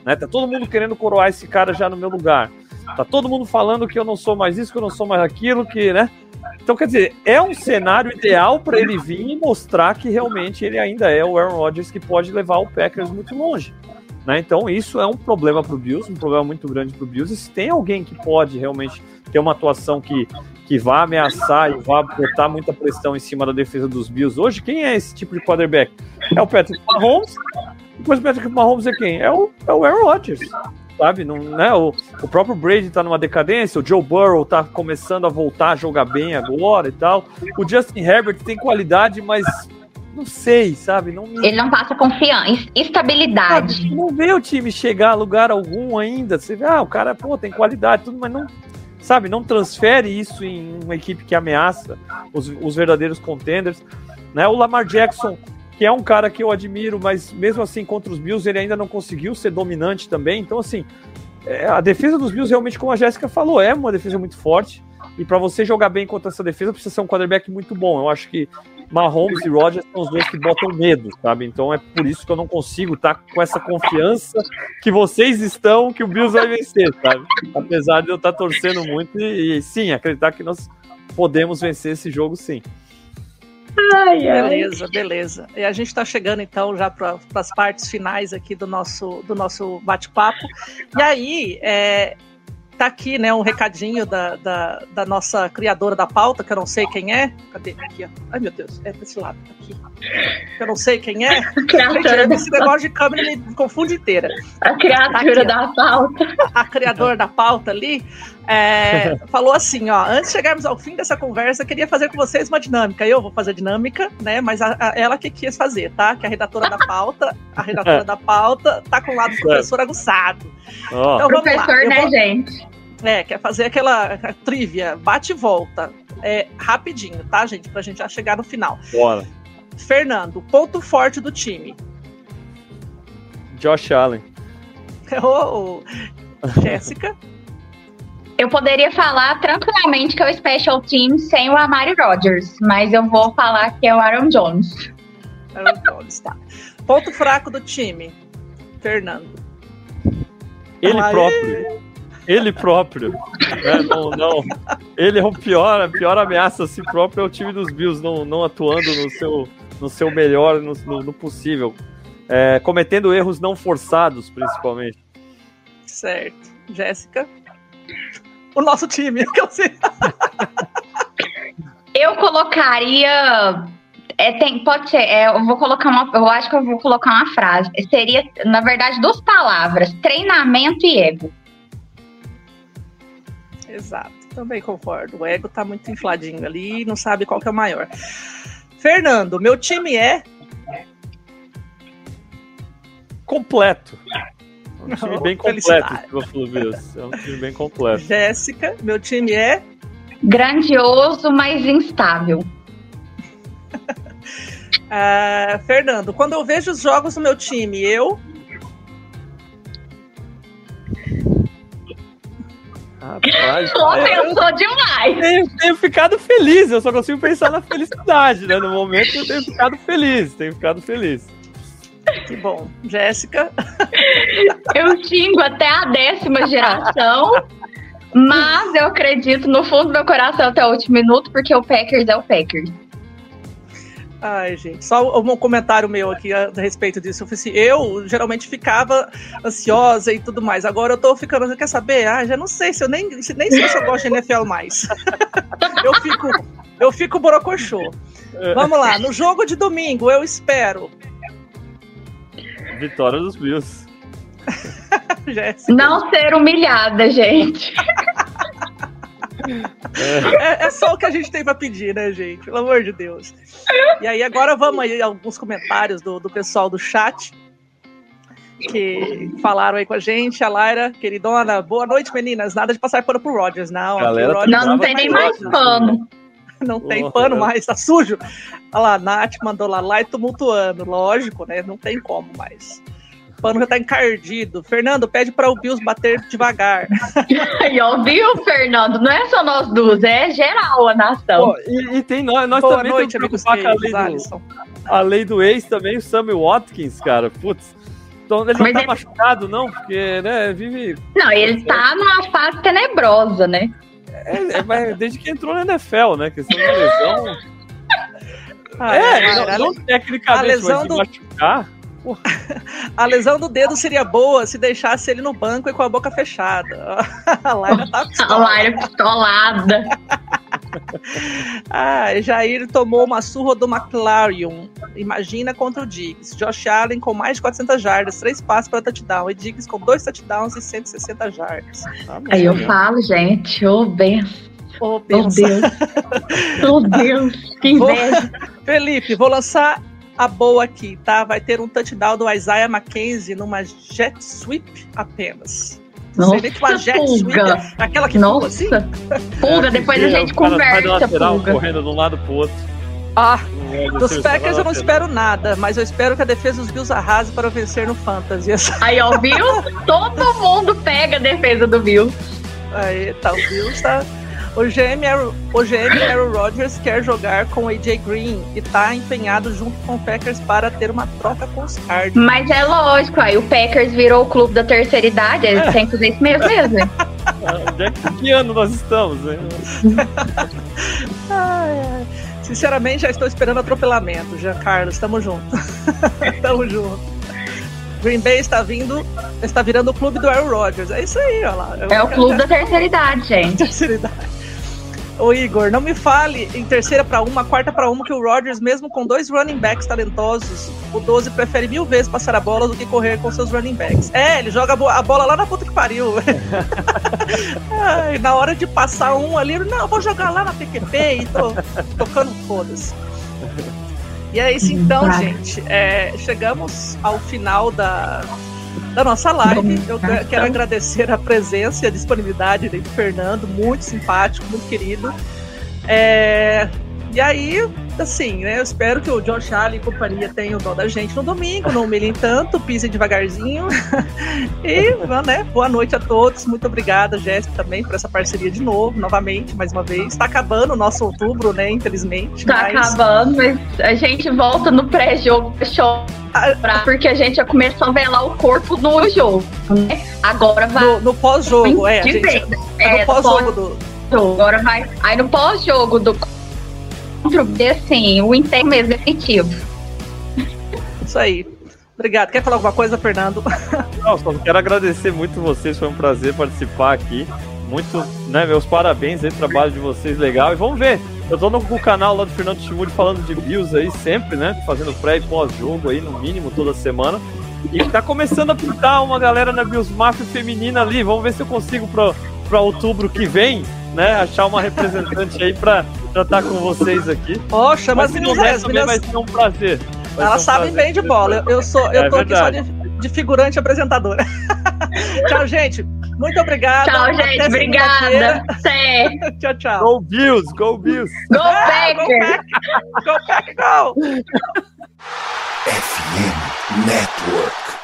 S6: Né? Tá todo mundo querendo coroar esse cara já no meu lugar. Tá todo mundo falando que eu não sou mais isso, que eu não sou mais aquilo, que, né? Então, quer dizer, é um cenário ideal para ele vir e mostrar que realmente ele ainda é o Aaron Rodgers que pode levar o Packers muito longe. Né? Então, isso é um problema para o Bills, um problema muito grande para o Bills. E se tem alguém que pode realmente ter uma atuação que, que vá ameaçar e vá botar muita pressão em cima da defesa dos Bills hoje, quem é esse tipo de quarterback? É o Patrick Mahomes. Depois do Patrick Mahomes é quem? É o, é o Aaron Rodgers sabe? Não, né? o, o próprio Brady tá numa decadência, o Joe Burrow tá começando a voltar a jogar bem agora e tal. O Justin Herbert tem qualidade, mas não sei, sabe? Não, me-
S5: Ele não passa confiança, es- estabilidade.
S6: não vê o time chegar a lugar algum ainda. Você vê, ah, o cara, pô, tem qualidade, tudo, mas não. Sabe, não transfere isso em uma equipe que ameaça os, os verdadeiros contenders. Né? O Lamar Jackson que é um cara que eu admiro, mas mesmo assim contra os Bills ele ainda não conseguiu ser dominante também. Então, assim, é, a defesa dos Bills realmente, como a Jéssica falou, é uma defesa muito forte. E para você jogar bem contra essa defesa, precisa ser um quarterback muito bom. Eu acho que Mahomes e Rodgers são os dois que botam medo, sabe? Então é por isso que eu não consigo estar com essa confiança que vocês estão que o Bills vai vencer, sabe? Apesar de eu estar torcendo muito e, e sim, acreditar que nós podemos vencer esse jogo, sim.
S5: Ai, ai.
S4: Beleza, beleza. E a gente está chegando então já para as partes finais aqui do nosso, do nosso bate-papo. E aí, é, tá aqui, né, um recadinho da, da, da nossa criadora da pauta, que eu não sei quem é. Cadê? Aqui, ó. Ai, meu Deus, é desse lado, aqui. Eu não sei quem é. Gente, esse negócio de câmera me confunde inteira.
S5: A criatura da pauta.
S4: A criadora da pauta ali é, falou assim, ó, antes de chegarmos ao fim dessa conversa, queria fazer com vocês uma dinâmica. Eu vou fazer dinâmica, né, mas a- a- ela que quis fazer, tá? Que a redatora da pauta, a redatora da pauta tá com o lado do professor aguçado.
S6: Ó,
S4: Então.
S5: Professor,
S4: Eu
S5: né,
S4: vou-
S5: gente?
S4: É, quer fazer aquela trivia, bate e volta. É, rapidinho, tá, gente? Pra gente já chegar no final.
S6: bora.
S4: Fernando, ponto forte do time.
S6: Josh Allen.
S4: Ô, Jéssica,
S5: Eu poderia falar tranquilamente que é o Special Team sem o Amari Rodgers, mas eu vou falar que é o Aaron Jones.
S4: Aaron Jones, tá. Ponto fraco do time. Fernando.
S6: Ele
S4: Aê!
S6: próprio. Ele próprio. É, não, não. Ele é o pior, a pior ameaça a si próprio é o time dos Bills não, não atuando no seu, no seu melhor, no, no- no possível. É, cometendo erros não forçados, principalmente.
S4: Certo. Jéssica. O nosso time, que eu sei.
S5: Eu colocaria. É, tem, pode ser, é, eu vou colocar uma. Eu acho que eu vou colocar uma frase. Seria, na verdade, duas palavras: treinamento e ego.
S4: Exato. Também concordo. O ego tá muito infladinho ali e não sabe qual que é o maior. Fernando, meu time é.
S6: Completo. É um time bem completo, esse Buffalo Bills. É um time bem completo.
S4: Jéssica, meu time é.
S5: Grandioso, mas instável.
S4: Ah, Fernando, quando eu vejo os jogos do meu time, eu.
S6: Rapaz,
S5: Só
S6: eu
S5: pensou demais.
S6: tenho, tenho ficado feliz, eu só consigo pensar na felicidade, né? No momento eu tenho ficado feliz, tenho ficado feliz.
S4: Que bom. Jéssica.
S5: Eu xingo até a décima geração. Mas eu acredito no fundo do meu coração até o último minuto, porque o Packers é o Packers.
S4: Ai, gente, só um comentário meu aqui a, a respeito disso. Eu, assim, eu geralmente ficava ansiosa e tudo mais. Agora eu tô ficando, você quer saber? Ah, já não sei se eu nem, se- nem sei se eu gosto de NFL mais. eu fico, eu fico borocochô. Vamos lá, no jogo de domingo, eu espero.
S6: Vitória dos Bills.
S4: Jéssica.
S5: Não ser humilhada, gente.
S4: É, é só o que a gente tem pra pedir, né, gente? Pelo amor de Deus. E aí, agora vamos aí a alguns comentários do, do pessoal do chat que falaram aí com a gente. A Laira, queridona, boa noite, meninas. Nada de passar pano pro Rogers, não.
S6: Galera
S4: Aqui o Rodgers
S5: Não, não tem nem mais
S6: né?
S5: pano.
S4: Não tem
S6: Porra,
S4: pano
S6: é.
S4: mais, tá sujo. Olha lá, a Nath mandou lá, lá e tumultuando. Lógico, né? Não tem como mais. O pano já tá encardido. Fernando, pede para o Bills bater devagar.
S5: Aí, ó, viu, Fernando? Não é só nós duas, é geral a nação.
S6: Pô, e, e tem nós, nós
S4: Boa
S6: também
S4: noite,
S6: temos que
S4: amigos
S6: com a lei, do,
S4: Alisson.
S6: a lei do ex também, o Sammy Watkins, cara. Putz. Então ele não
S5: Mas
S6: tá
S5: ele-
S6: machucado, não, porque, né, vive.
S5: Não, ele tá numa fase tenebrosa, né?
S6: É, é, desde que entrou na NFL, né? Questão de lesão.
S4: Ah,
S6: é, não, não tecnicamente,
S4: a lesão
S6: mas
S4: do-
S6: machucar.
S4: A lesão do dedo seria boa se deixasse ele no banco e com a boca fechada. A Laira tá
S5: A
S4: pistola.
S5: Laira pistolada.
S4: Ah, Jair tomou uma surra do McLaren. Imagina contra o Diggs. Josh Allen com mais de 400 jardas, três passes para touchdown. E Diggs com dois touchdowns e 160 jardas.
S6: Tá bom,
S5: Aí eu
S6: né?
S5: falo, gente, ô benção,
S4: Ô,
S5: ô
S4: benção.
S5: Deus. Ô Deus, que
S4: Vou-
S5: inveja.
S4: Felipe, vou lançar a boa aqui, tá? Vai ter um touchdown do Isaiah McKenzie numa jet sweep apenas. Não sei nem que uma
S5: Nossa,
S4: jet sweep
S5: pulga.
S4: é aquela que
S5: Nossa,
S4: assim.
S5: pulga, depois a
S6: É,
S5: gente conversa,
S6: lateral,
S5: pulga.
S6: correndo de um lado pro outro.
S4: Ah,
S6: Não vai
S4: dos Packers
S6: vale
S4: eu não espero nada, mas eu espero que a defesa dos Bills arrase para vencer no Fantasy.
S5: Aí, ó, viu? Todo mundo pega a defesa do Bill.
S4: Aí, tá, o Bills tá. O GM, Aaron- o GM Aaron Rodgers quer jogar com o AJ Green e tá empenhado junto com o Packers para ter uma troca com os Cardinals.
S5: Mas é lógico, aí o Packers virou o clube da terceira idade, eles têm que fazer isso mesmo mesmo.
S6: Onde é que, que ano nós estamos, né?
S4: Ai, ai. Sinceramente, já estou esperando atropelamento, Jean Carlos. Tamo junto. Tamo junto. Green Bay está vindo, está virando o clube do Aaron Rodgers. É isso aí, olha lá.
S5: É o clube da terceira idade, gente.
S4: terceira idade. Ô Igor, não me fale em terceira para uma, quarta para uma, que o Rodgers, mesmo com dois running backs talentosos, o 12 prefere mil vezes passar a bola do que correr com seus running backs. É, ele joga a bo- a bola lá na puta que pariu. Ai, na hora de passar um ali, ele, não, eu vou jogar lá na PQP e tô tocando foda-se. E é isso então, gente. É, chegamos ao final da, da nossa live. Eu que- quero agradecer a presença e a disponibilidade do Fernando, muito simpático, muito querido. É, e aí, assim, né? Eu espero que o John Charlie e companhia tenham dó da gente no domingo, não humilhem tanto, pisem devagarzinho. e, né, boa noite a todos. Muito obrigada, Jéssica, também, por essa parceria de novo, novamente, mais uma vez. Está acabando o nosso outubro, né? Infelizmente.
S5: Tá
S4: mas-
S5: acabando, mas a gente volta no pré-jogo pra chorar, porque a gente já começou a velar o corpo no jogo, né? Agora vai.
S4: No, no pós-jogo, é, gente.
S5: vez.
S4: É no pós-jogo do.
S5: pós-jogo. Agora vai. Aí no pós-jogo do contra o B, assim, o enterro mesmo definitivo.
S4: Isso aí. Obrigado. Quer falar alguma coisa, Fernando?
S6: Não, só quero agradecer muito vocês, foi um prazer participar aqui. Muito, né, meus parabéns aí, trabalho de vocês legal. E vamos ver, eu tô no, no canal lá do Fernando Chimuri falando de Bills aí sempre, né? Fazendo pré e pós-jogo aí, no mínimo, toda semana. E tá começando a pintar uma galera na Bills Mafia feminina ali. Vamos ver se eu consigo pra, pra outubro que vem, né? Achar uma representante aí pra estar com vocês aqui.
S4: Ó, chama
S6: Mas
S4: as
S6: se não
S4: meninas.
S6: der,
S4: As
S6: também vai ser um prazer. Vai
S4: elas
S6: ser um
S4: sabem
S6: prazer.
S4: bem de bola. Eu, eu sou, eu
S6: É
S4: tô aqui só de,
S6: verdade.
S4: de figurante apresentadora. Tchau, gente. Muito obrigada.
S5: Tchau,
S4: Até
S5: gente. Obrigada.
S4: Tchau, tchau.
S6: Go Bills, go Bills!
S5: Go
S4: Ah, go
S5: Packers!
S4: Pack, go Pack, go!
S1: FM Network.